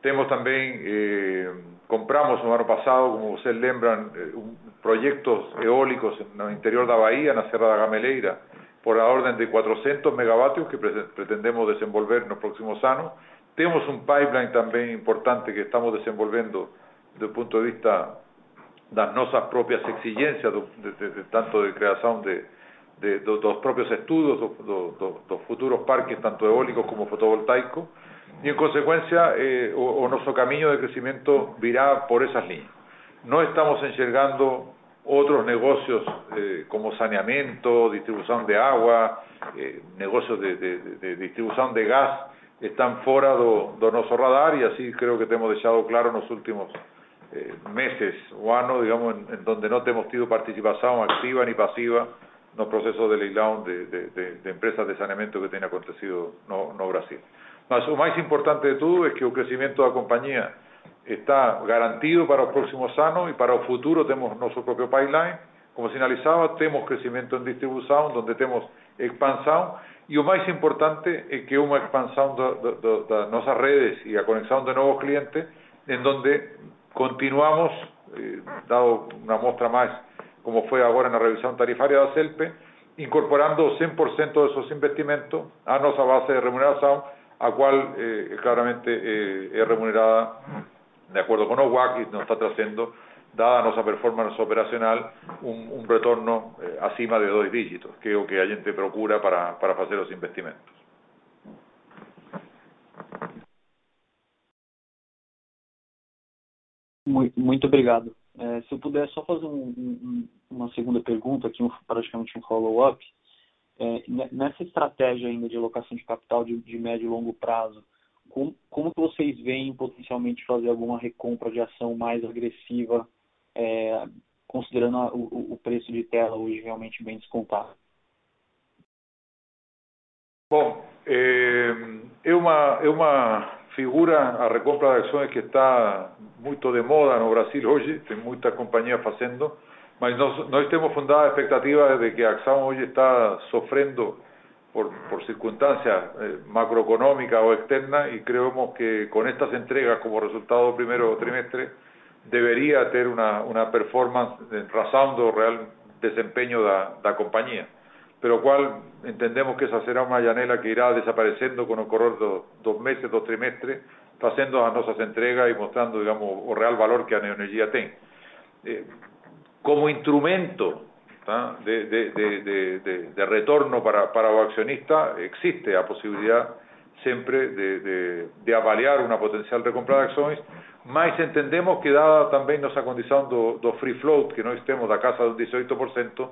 tenemos también, eh, compramos no ano pasado, como ustedes lembran, eh, un, proyectos eólicos no interior da Bahía, na Serra da Gameleira, por a orden de 400 megavatios que pre pretendemos desenvolver nos próximos anos. Temos un pipeline tamén importante que estamos desenvolvendo do punto de vista das de, de, de, tanto de creación de, de, do, dos propios estudos dos, do, dos futuros parques, tanto eólicos como fotovoltaicos, y en consecuencia eh, o, nuestro camino de crecimiento virá por esas líneas. No estamos enxergando otros negocios eh, como saneamiento, distribución de agua, eh, negocios de, de, de, distribución de gas, están fora do, do nosso radar e así creo que temos deixado claro nos últimos eh, meses o anos, digamos, en, en donde no temos tido participação activa ni pasiva no proceso de de, de, de, de empresas de saneamento que tem acontecido no, no Brasil. Mas o mais importante de tudo é que o crescimento da companhia está garantido para os próximos anos e para o futuro temos nosso próprio pipeline. Como sinalizava, temos crescimento em distribuição, onde temos expansão e o mais importante é que uma expansão das nossas redes e a conexão de novos clientes, em donde continuamos, eh, dado uma mostra mais, como foi agora na revisão tarifária da CELPE, incorporando 100% desses investimentos à nossa base de remuneração, a qual eh, claramente eh, é remunerada de acuerdo con OWAC y nos está trayendo, dada nuestra performance operacional, un, un retorno eh, acima de dos dígitos, que es lo que a gente procura para, para fazer os investimentos. Muito, muito obrigado. É, se eu puder só fazer um, um, uma segunda pergunta, aqui um, praticamente um follow-up, é, nessa estratégia ainda de alocação de capital de, de médio e longo prazo, como, como que vocês veem potencialmente fazer alguma recompra de ação mais agressiva, é, considerando a, o, o preço de tela hoje realmente bem descontado? Bom, é, é, uma, é uma figura, a recompra de ações que está muito de moda no Brasil hoje, tem muita companhia fazendo, mas nós, nós temos fundada expectativa de que a ação hoje está sofrendo por, circunstancias eh, macroeconómicas o externas y creemos que con estas entregas como resultado del primer trimestre debería tener una, una performance razando real desempeño da, da compañía, pero cual entendemos que esa será una llanela que irá desapareciendo con el correr de dos meses, dos trimestres, haciendo las nuestras entregas y mostrando, digamos, o real valor que a neoenergía tiene. Eh, como instrumento de, de, de, de, retorno para, para o accionista, existe a posibilidad sempre de, avaliar una potencial recompra de acciones, mas entendemos que dada também nossa condição do, do free float, que nós temos da casa do 18%,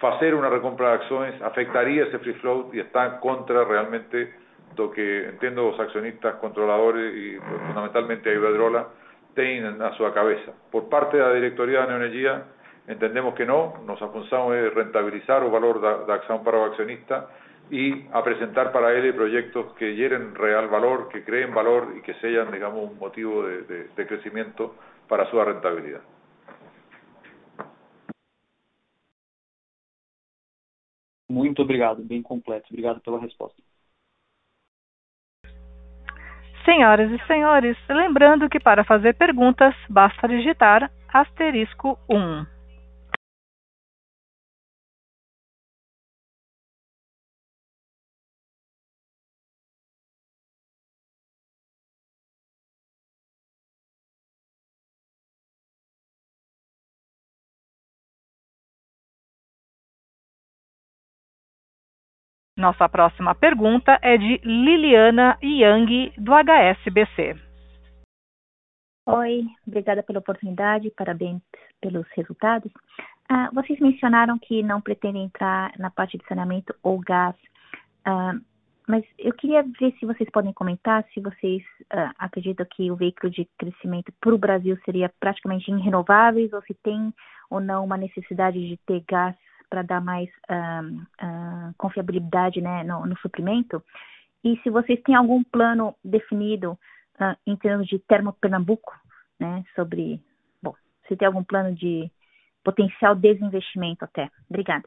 fazer uma recompra de ações afetaria esse free float e está contra realmente do que entendo os acionistas controladores e fundamentalmente a Iberdrola têm na sua cabeça. Por parte da diretoria da Neoenergia, Entendemos que no, nos apuntamos es rentabilizar o valor da, acción para o accionista y a presentar para él proyectos que llenen real valor, que creen valor y que sean, digamos, un motivo de, de, de crecimiento para su rentabilidad. Muito obrigado, bem completo. Obrigado pela resposta. Senhoras e senhores, lembrando que para fazer perguntas basta digitar asterisco 1. Nossa próxima pergunta é de Liliana Yang, do HSBC. Oi, obrigada pela oportunidade, parabéns pelos resultados. Ah, vocês mencionaram que não pretendem entrar na parte de saneamento ou gás, ah, mas eu queria ver se vocês podem comentar se vocês ah, acreditam que o veículo de crescimento para o Brasil seria praticamente em renováveis ou se tem ou não uma necessidade de ter gás para dar mais uh, uh, confiabilidade né, no, no, suprimento. E se vocês têm algum plano definido uh, em termos de Termo Pernambuco, né, sobre, bom, se tem algum plano de potencial desinvestimento até. Obrigada.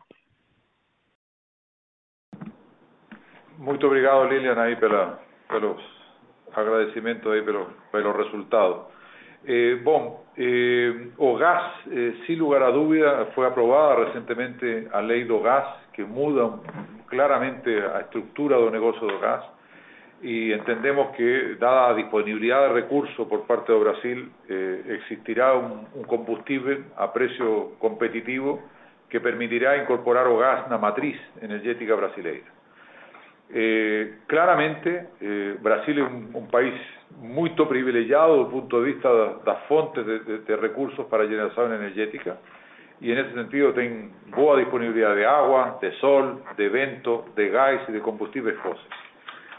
Muito obrigado, Lilian, aí pela, pelos agradecimentos aí pelo, pelo resultado. Eh, bom, eh, o gas, eh, sin lugar a dúvida, fue aprobada recientemente a lei do gas, que muda claramente a estructura do negocio do gas, y entendemos que, dada la disponibilidad de recursos por parte de Brasil, eh, existirá un, un, combustible a precio competitivo que permitirá incorporar o gas na matriz energética brasileira. Eh, claramente, Brasil um, um, país muito privilegiado do ponto de vista das fontes de, de, de, recursos para geração energética e, nesse sentido, tem boa disponibilidade de água, de sol, de vento, de gás e de combustíveis fósseis.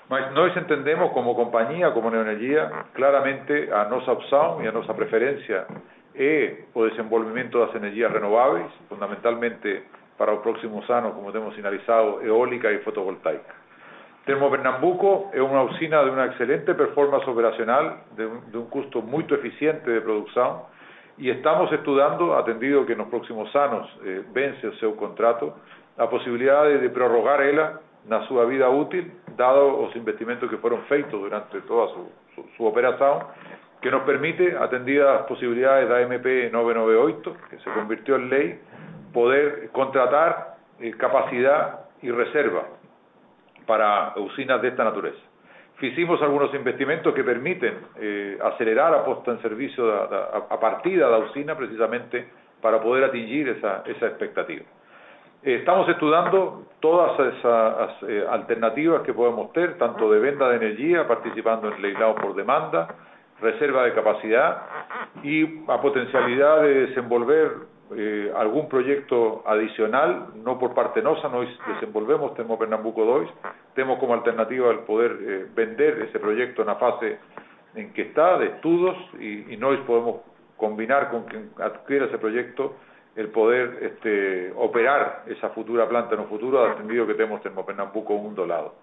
Mas nós entendemos, como companhia, como Neoenergia, claramente a nossa opção e a nossa preferência é o desenvolvimento das energias renováveis, fundamentalmente para os próximos anos, como temos sinalizado, eólica e fotovoltaica. Termopernambuco é uma usina de uma excelente performance operacional, de um, de custo muito eficiente de produção, e estamos estudando, atendido que nos próximos anos eh, vence o seu contrato, a possibilidade de prorrogar ela na sua vida útil, dado os investimentos que foram feitos durante toda su, su, operação, que nos permite, atendidas as possibilidades da MP 998, que se convirtió en ley, poder contratar eh, capacidad y reserva para usinas de esta natureza. Fizimos algunos investimentos que permiten eh, acelerar a posta en servicio da, da, a partida da usina precisamente para poder atingir esa, esa expectativa. Eh, estamos estudando todas esas eh, alternativas que podemos ter, tanto de venda de energía, participando en leilado por demanda, reserva de capacidad y a potencialidad de desenvolver eh, algún proyecto adicional, no por parte nosa, nós desenvolvemos Termopernambuco 2, temos como alternativa el poder eh, vender ese proyecto na fase en que está, de estudos, y, y nós podemos combinar con quien adquiera ese proyecto el poder este, operar esa futura planta no futuro, atendido que temos Termopernambuco 1 do lado.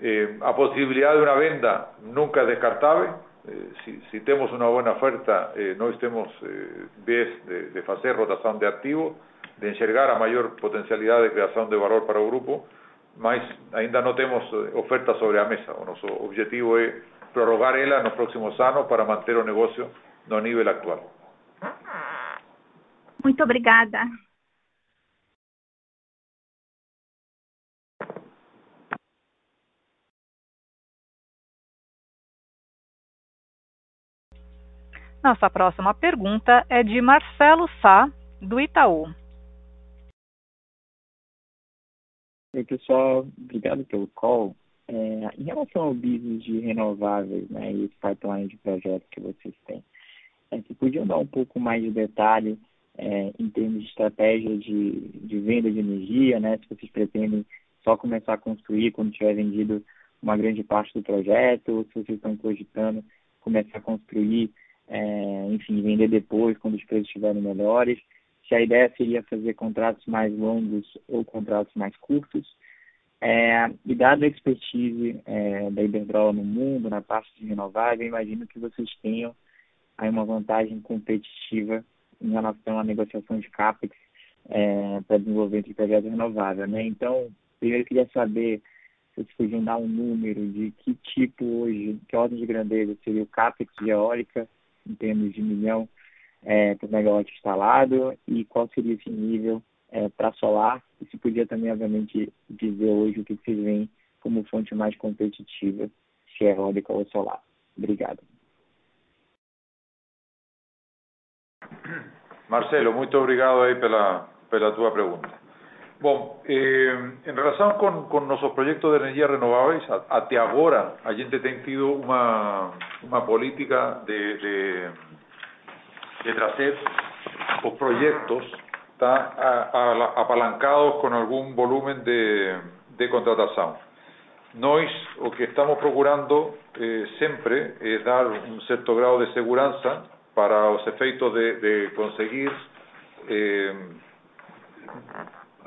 Eh, a posibilidad de una venda nunca es descartable, eh, si, si temos unha buena oferta, eh, nós temos eh, vez de, de rotación de activos, de enxergar a maior potencialidade de creación de valor para o grupo, mas ainda non temos eh, oferta sobre a mesa. O objetivo é prorrogar ela nos próximos anos para manter o negocio no nivel actual. Muito obrigada. Nossa próxima pergunta é de Marcelo Sá, do Itaú. Oi, pessoal. Obrigado pelo call. É, em relação ao business de renováveis né, e esse pipeline de projetos que vocês têm, é, você podia dar um pouco mais de detalhe é, em termos de estratégia de, de venda de energia, né, se vocês pretendem só começar a construir quando tiver vendido uma grande parte do projeto, ou se vocês estão cogitando começar a construir é, enfim, vender depois quando os preços estiverem melhores. Se a ideia seria fazer contratos mais longos ou contratos mais curtos. É, e dada a expertise é, da Iberdrola no mundo, na parte de renovável, imagino que vocês tenham aí uma vantagem competitiva em relação à negociação de CAPEX é, para desenvolvimento de projetos renováveis. Né? Então, primeiro eu queria saber se vocês podiam dar um número de que tipo hoje, que ordem de grandeza seria o CAPEX de eólica em termos de milhão é, por megawatt instalado e qual seria esse nível é, para solar e se podia também, obviamente, dizer hoje o que vocês veem como fonte mais competitiva, se é eólica ou solar. Obrigado. Marcelo, muito obrigado aí pela, pela tua pergunta. Bom, eh, en relación con, con nuestros proyectos de energía renovables, hasta ahora a gente tem tido una, una política de, de, de los proyectos tá, apalancados con algún volumen de, de contratación. Nós, o que estamos procurando eh, siempre es dar un cierto grado de seguridad para los efectos de, conseguir eh,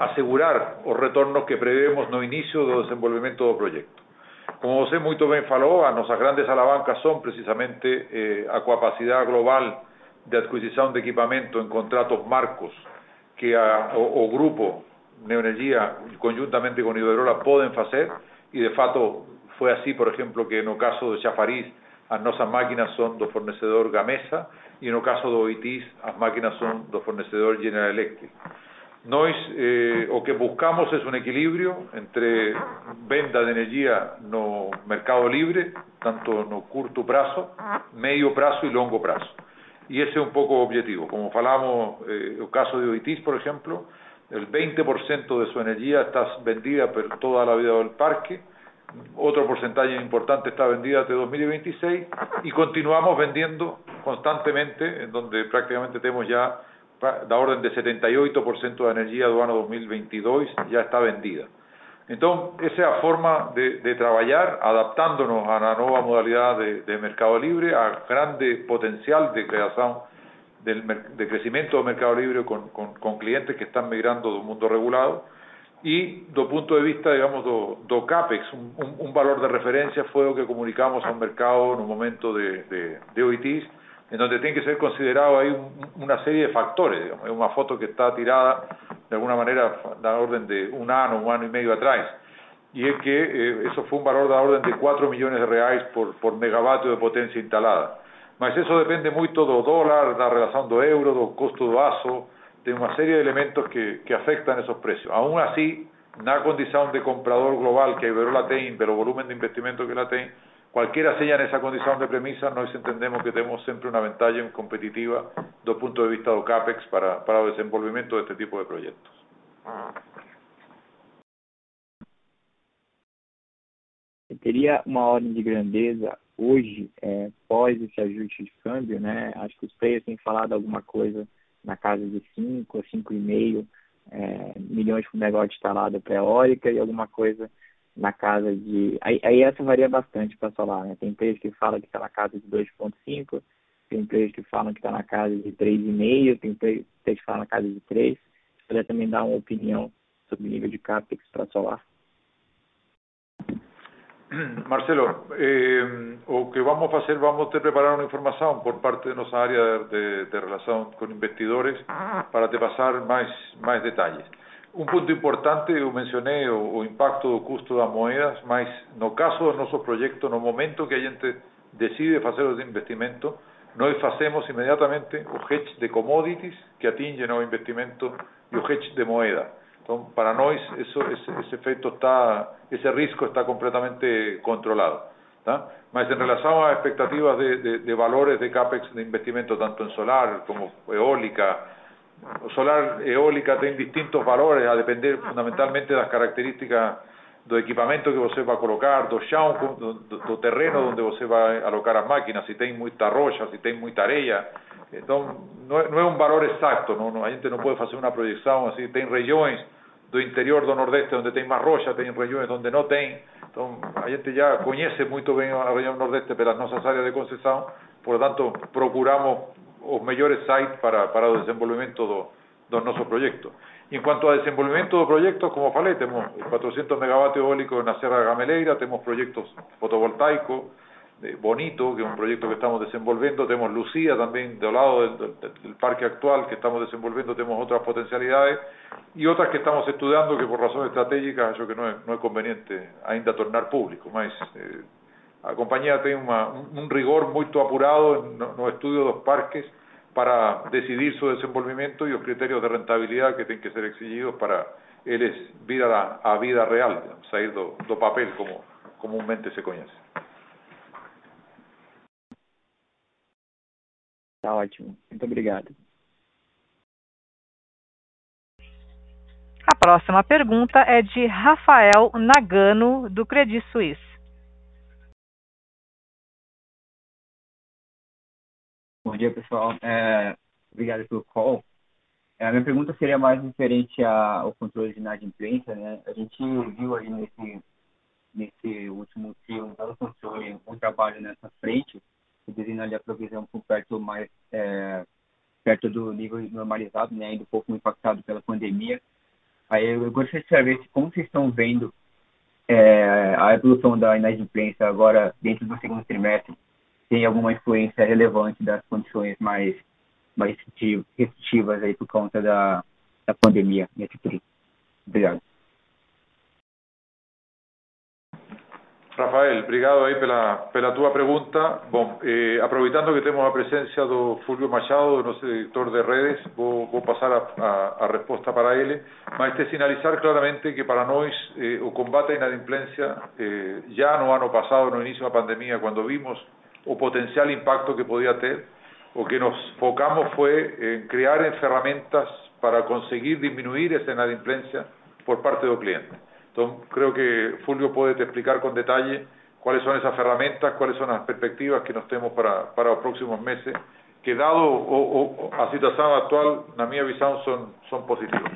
asegurar os retornos que prevemos no inicio do desenvolvimento do proyecto. Como você muito bem falou, as nossas grandes alavancas son precisamente eh, a capacidade global de adquisição de equipamento en contratos marcos que o, grupo Neoenergia, conjuntamente con Iberdrola, poden facer, e de fato foi así, por exemplo, que no caso de Chafariz, as nossas máquinas son do fornecedor Gamesa, e no caso do Oitis, as máquinas son do fornecedor General Electric. Nós eh, o que buscamos é um equilíbrio entre venda de energia no mercado livre, tanto no curto prazo, meio prazo e longo prazo. E esse é um pouco o objetivo. Como falamos, eh, o caso de Oitis, por exemplo, el 20% de su energía está vendida por toda la vida del parque, otro porcentaje importante está vendida hasta 2026 y continuamos vendiendo constantemente, en donde prácticamente tenemos ya da orden de 78% da energia do ano 2022 já está vendida. Então, essa é a forma de, de trabalhar, adaptando-nos à nova modalidade de, de, mercado livre, a grande potencial de criação, de, de mercado livre com, com, com, clientes que estão migrando do mundo regulado. E, do ponto de vista, digamos, do, do CAPEX, um, um, valor de referência foi o que comunicamos ao mercado no momento de, de, de OITs, en donde tiene que ser considerado hay un, una serie de factores, digamos, es una foto que está tirada de alguna manera de orden de un año, un año y medio atrás, y es que eh, eso fue un valor de orden de 4 millones de reais por, por megavatio de potencia instalada. Mas eso depende mucho do dólar, da relación do euro, do costo do aço, de una serie de elementos que, que afectan esos precios. Aún así, na condición de comprador global que Iberola ten, pero volumen de investimento que la ten, cualquiera sea en esa condición de premisa, nos entendemos que tenemos siempre una ventaja competitiva do punto de vista do CAPEX para, para el desenvolvimiento de este tipo de proyectos. teria uma ordem de grandeza hoje, é, pós esse ajuste de câmbio, né? Acho que os players têm falado alguma coisa na casa de 5 ou 5,5 é, milhões por megawatts instalado para eólica e alguma coisa na casa de. Aí, aí essa varia bastante para solar, né? Tem empresas que falam que está na casa de 2,5, tem empresas que falam que está na casa de 3,5, tem empresas que falam na casa de 3. Se puder também dar uma opinião sobre o nível de CAPEX para solar. Marcelo, eh, o que vamos a hacer, vamos a preparar una información por parte de nuestra área de, de relación con investidores para te pasar más, más detalles. Un punto importante, yo mencioné o, o impacto do custo das moedas, mas no caso de nuestro proyecto, no momento que a gente decide hacer os investimentos, nós hacemos inmediatamente o hedge de commodities que atinge o investimento y o hedge de moeda. Entonces, para nós, ese, ese efecto está, ese riesgo está completamente controlado. ¿tá? Mas en relación a expectativas de, de, de valores de CAPEX de investimento, tanto en solar como eólica, solar eólica tienen distintos valores a depender fundamentalmente de las características do equipamento que você vai colocar, do chão, do, do terreno onde você vai alocar as máquinas, se tem muita rocha, se tem muita areia. Então, é, não é valor exato, não, a gente não pode fazer uma projeção assim. Tem regiões do interior do Nordeste onde tem mais rocha, tem regiões onde não tem. Então, a gente já conhece muito bem a região Nordeste pelas nossas áreas de concessão, por lo tanto, procuramos os mellores sites para, para o desenvolvemento do, do noso proyecto. En cuanto a desenvolvemento do proyecto, como falei, temos 400 megavatios eólicos na Serra da Gameleira, temos proyectos fotovoltaicos, eh, Bonito, que é un proyecto que estamos desenvolvendo, temos Lucía tamén do lado del, parque actual que estamos desenvolvendo, temos outras potencialidades e outras que estamos estudando que por razones estratégicas acho que non é, non conveniente ainda tornar público, eh, a compañía tiene una, un, un rigor muy apurado en los estudios de los parques para decidir su desenvolvimiento y los criterios de rentabilidad que tienen que ser exigidos para eles vir a, a vida real, digamos, sair do, do papel como comúnmente se conhece. Tá ótimo. Muito obrigado. A próxima pergunta é de Rafael Nagano, do Credit Suisse. Bom dia, pessoal. É, obrigado pelo call. É, a minha pergunta seria mais referente ao controle de inadimplência. Né? A gente viu aí nesse, nesse último trio um controle, um trabalho nessa frente, reduzindo ali a provisão por perto mais é, perto do nível normalizado, né? ainda um pouco impactado pela pandemia. Aí eu gostaria de saber como vocês estão vendo é, a evolução da inadimplência agora dentro do segundo trimestre tem alguma influência relevante das condições mais, mais restritivas aí por conta da, da pandemia nesse período. Obrigado. Rafael, obrigado aí pela, pela tua pergunta. Bom, eh, aproveitando que temos a presença do Fulvio Machado, nosso editor de redes, vou, vou passar a, a, a, resposta para ele, mas te sinalizar claramente que para nós eh, o combate à inadimplência, eh, já no ano passado, no início da pandemia, quando vimos o potencial impacto que podía tener, o que nos focamos fue en crear herramientas para conseguir disminuir esa inadimplencia por parte del cliente. Entonces, creo que Fulvio puede te explicar con detalle cuáles son esas herramientas, cuáles son las perspectivas que nos tenemos para, para los próximos meses, que dado o, o, a situación actual, na minha visão, son, son positivos.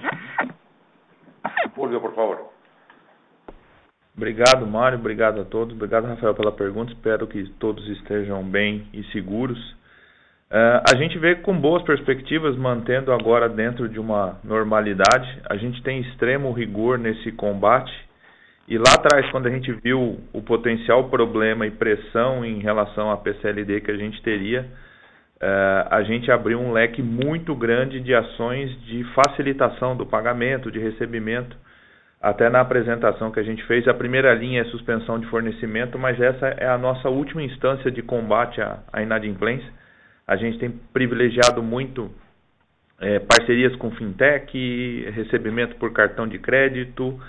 Fulvio, por favor. Obrigado, Mário. Obrigado a todos. Obrigado, Rafael, pela pergunta. Espero que todos estejam bem e seguros. Uh, a gente vê com boas perspectivas, mantendo agora dentro de uma normalidade. A gente tem extremo rigor nesse combate. E lá atrás, quando a gente viu o potencial problema e pressão em relação à PCLD que a gente teria, uh, a gente abriu um leque muito grande de ações de facilitação do pagamento, de recebimento até na apresentação que a gente fez, a primeira linha é suspensão de fornecimento, mas essa é a nossa última instância de combate à, inadimplência. A gente tem privilegiado muito é, parcerias com fintech, recebimento por cartão de crédito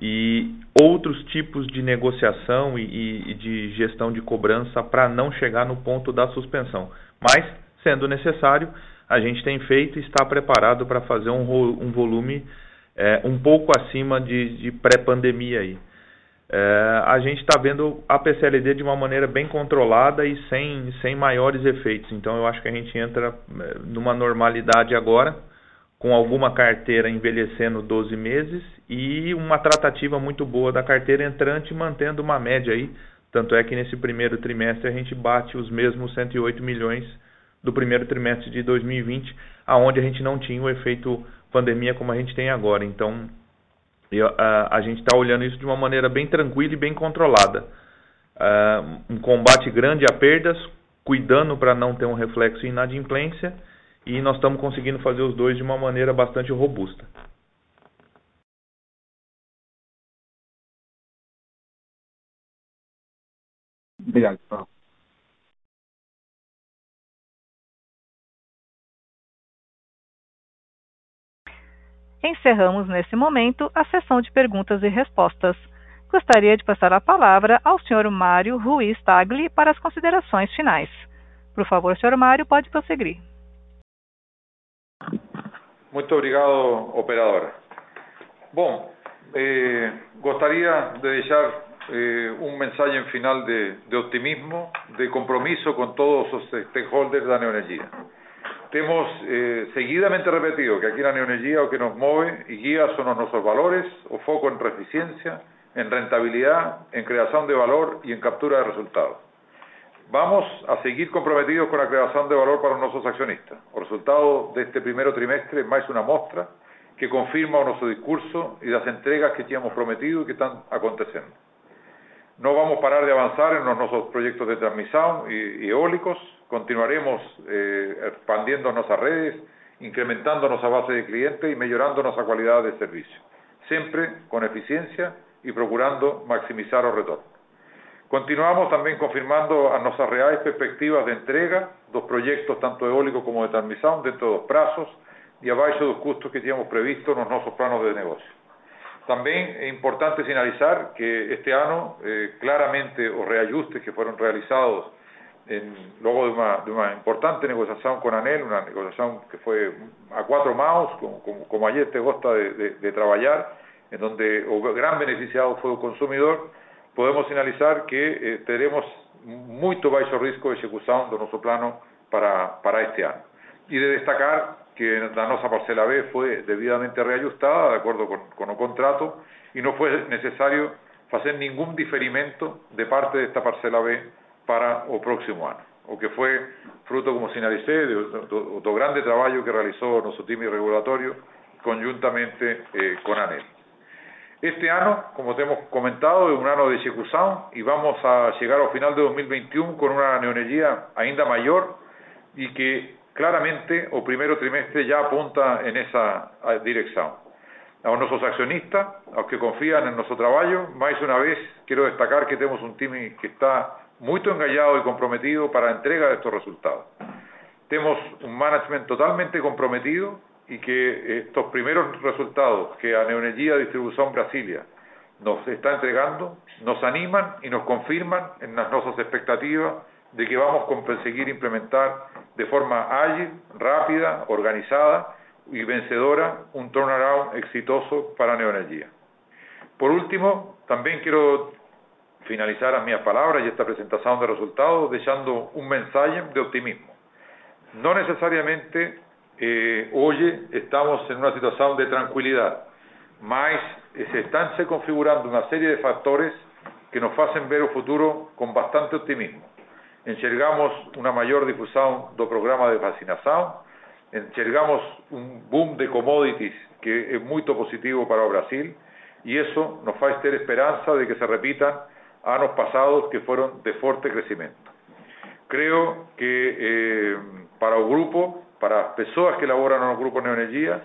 e outros tipos de negociação e, e de gestão de cobrança para não chegar no ponto da suspensão. Mas, sendo necessário, a gente tem feito e está preparado para fazer um, um volume é, um pouco acima de, de pré-pandemia aí. É, a gente está vendo a PCLD de uma maneira bem controlada e sem, sem maiores efeitos. Então eu acho que a gente entra é, numa normalidade agora, com alguma carteira envelhecendo 12 meses e uma tratativa muito boa da carteira entrante, mantendo uma média aí. Tanto é que nesse primeiro trimestre a gente bate os mesmos 108 milhões do primeiro trimestre de 2020, aonde a gente não tinha o efeito pandemia como a gente tem agora. Então, eu, a, a, gente está olhando isso de uma maneira bem tranquila e bem controlada. Uh, um combate grande a perdas, cuidando para não ter um reflexo em inadimplência, e nós estamos conseguindo fazer os dois de uma maneira bastante robusta. Obrigado, Paulo. Encerramos nesse momento a sessão de perguntas e respostas. Gostaria de passar a palavra ao Sr. Mário Ruiz Tagli para as considerações finais. Por favor, Sr. Mário, pode prosseguir. Muito obrigado, operadora. Bom, eh, gostaria de deixar eh, um mensagem final de, de de compromisso com todos os stakeholders da neoenergia. Hemos eh, seguidamente repetido que aquí la neonergía lo que nos mueve y guía son nuestros valores o foco en eficiencia, en rentabilidad, en creación de valor y en captura de resultados. Vamos a seguir comprometidos con la creación de valor para nuestros accionistas. El resultado de este primer trimestre es más una muestra que confirma nuestro discurso y las entregas que teníamos prometido y que están aconteciendo. No vamos a parar de avanzar en nuestros proyectos de transmisión y, eólicos, continuaremos eh, expandiendo nuestras redes, incrementando nuestra base de clientes y mejorando nuestra calidad de servicio, siempre con eficiencia y procurando maximizar los retornos. Continuamos también confirmando a nuestras reales perspectivas de entrega dos proyectos tanto eólicos como de transmisión dentro de los plazos y abajo de los costos que teníamos previsto en nuestros planos de negocio. También es importante señalizar que este año eh, claramente los reajustes que fueron realizados en, luego de una, de una, importante negociación con ANEL, una negociación que fue a cuatro manos, como, como, como ayer te gusta de, de, de, trabajar, en donde el gran beneficiado fue el consumidor, podemos señalizar que eh, tenemos muy bajo riesgo de ejecución de nuestro plano para, para este año. Y de destacar que la nuestra parcela B fue debidamente reajustada de acuerdo con, con el contrato y no fue necesario hacer ningún diferimento de parte de esta parcela B para el próximo año, o que fue fruto, como señalicé, de otro grande trabajo que realizó nuestro time regulatorio conjuntamente eh, con ANEL. Este año, como te hemos comentado, es un año de ejecución y vamos a llegar al final de 2021 con una neonergía ainda mayor y que claramente o primer trimestre ya apunta en esa dirección. A nuestros accionistas, a los que confían en nuestro trabajo, más una vez quiero destacar que tenemos un team que está muy engallado y comprometido para la entrega de estos resultados. Tenemos un management totalmente comprometido y que estos primeros resultados que a Neoenergia Distribución Brasilia nos está entregando, nos animan y nos confirman en las nuestras expectativas de que vamos a conseguir implementar de forma ágil, rápida, organizada, y vencedora un turnaround exitoso para Neoenergía. Por último, también quiero finalizar as minhas palavras e esta presentación de resultados deixando un mensaje de optimismo. Não necessariamente eh, hoje estamos em una situação de tranquilidad, mas eh, se están configurando una serie de fatores que nos fazem ver o futuro com bastante optimismo. Enxergamos uma maior difusão do programa de vacinação, enxergamos um boom de commodities que é muito positivo para Brasil, y eso nos va a tener esperanza de que se repitan años pasados que fueron de fuerte crecimiento. Creo que eh, para el grupo, para las personas que laboran en el grupo Neoenergía,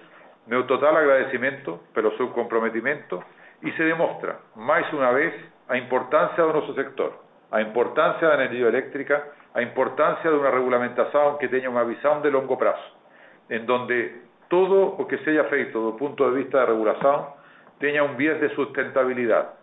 meu total agradecimiento pelo seu comprometimento y se demuestra, más una vez, a importancia de nuestro sector, a importancia da energía eléctrica, a importancia de una regulamentación que tenga una visión de longo plazo, en donde todo o que seja feito do punto de vista de regulación tenga un viés de sustentabilidad.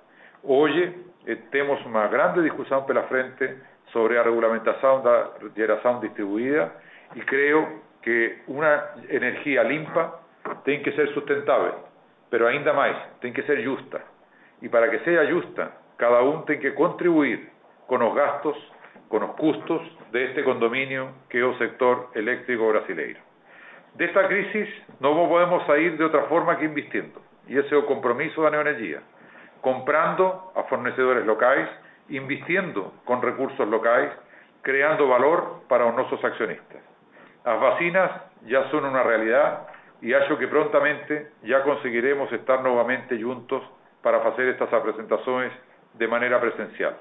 Hoy eh, temos uma grande discussão pela frente sobre a regulamentação da geração distribuída e creio que uma energia limpa tem que ser sustentável, pero ainda mais, tem que ser justa. E para que seja justa, cada um tem que contribuir com os gastos, com os custos deste de este condomínio que é o sector elétrico brasileiro. Desta crisis não podemos sair de outra forma que investindo, e esse é o compromisso da Neoenergia comprando a fornecedores locales, invirtiendo con recursos locales, creando valor para nuestros accionistas. Las vacinas ya son una realidad y hallo que prontamente ya conseguiremos estar nuevamente juntos para hacer estas presentaciones de manera presencial.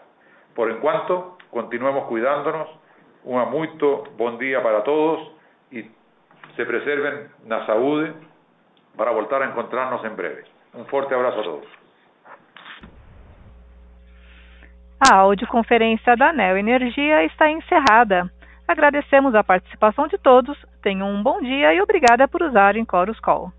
Por en cuanto, continuemos cuidándonos, un muy buen día para todos y se preserven la salud para volver a encontrarnos en breve. Un fuerte abrazo a todos. A audioconferência da Neo Energia está encerrada. Agradecemos a participação de todos, tenham um bom dia e obrigada por usarem Chorus Call.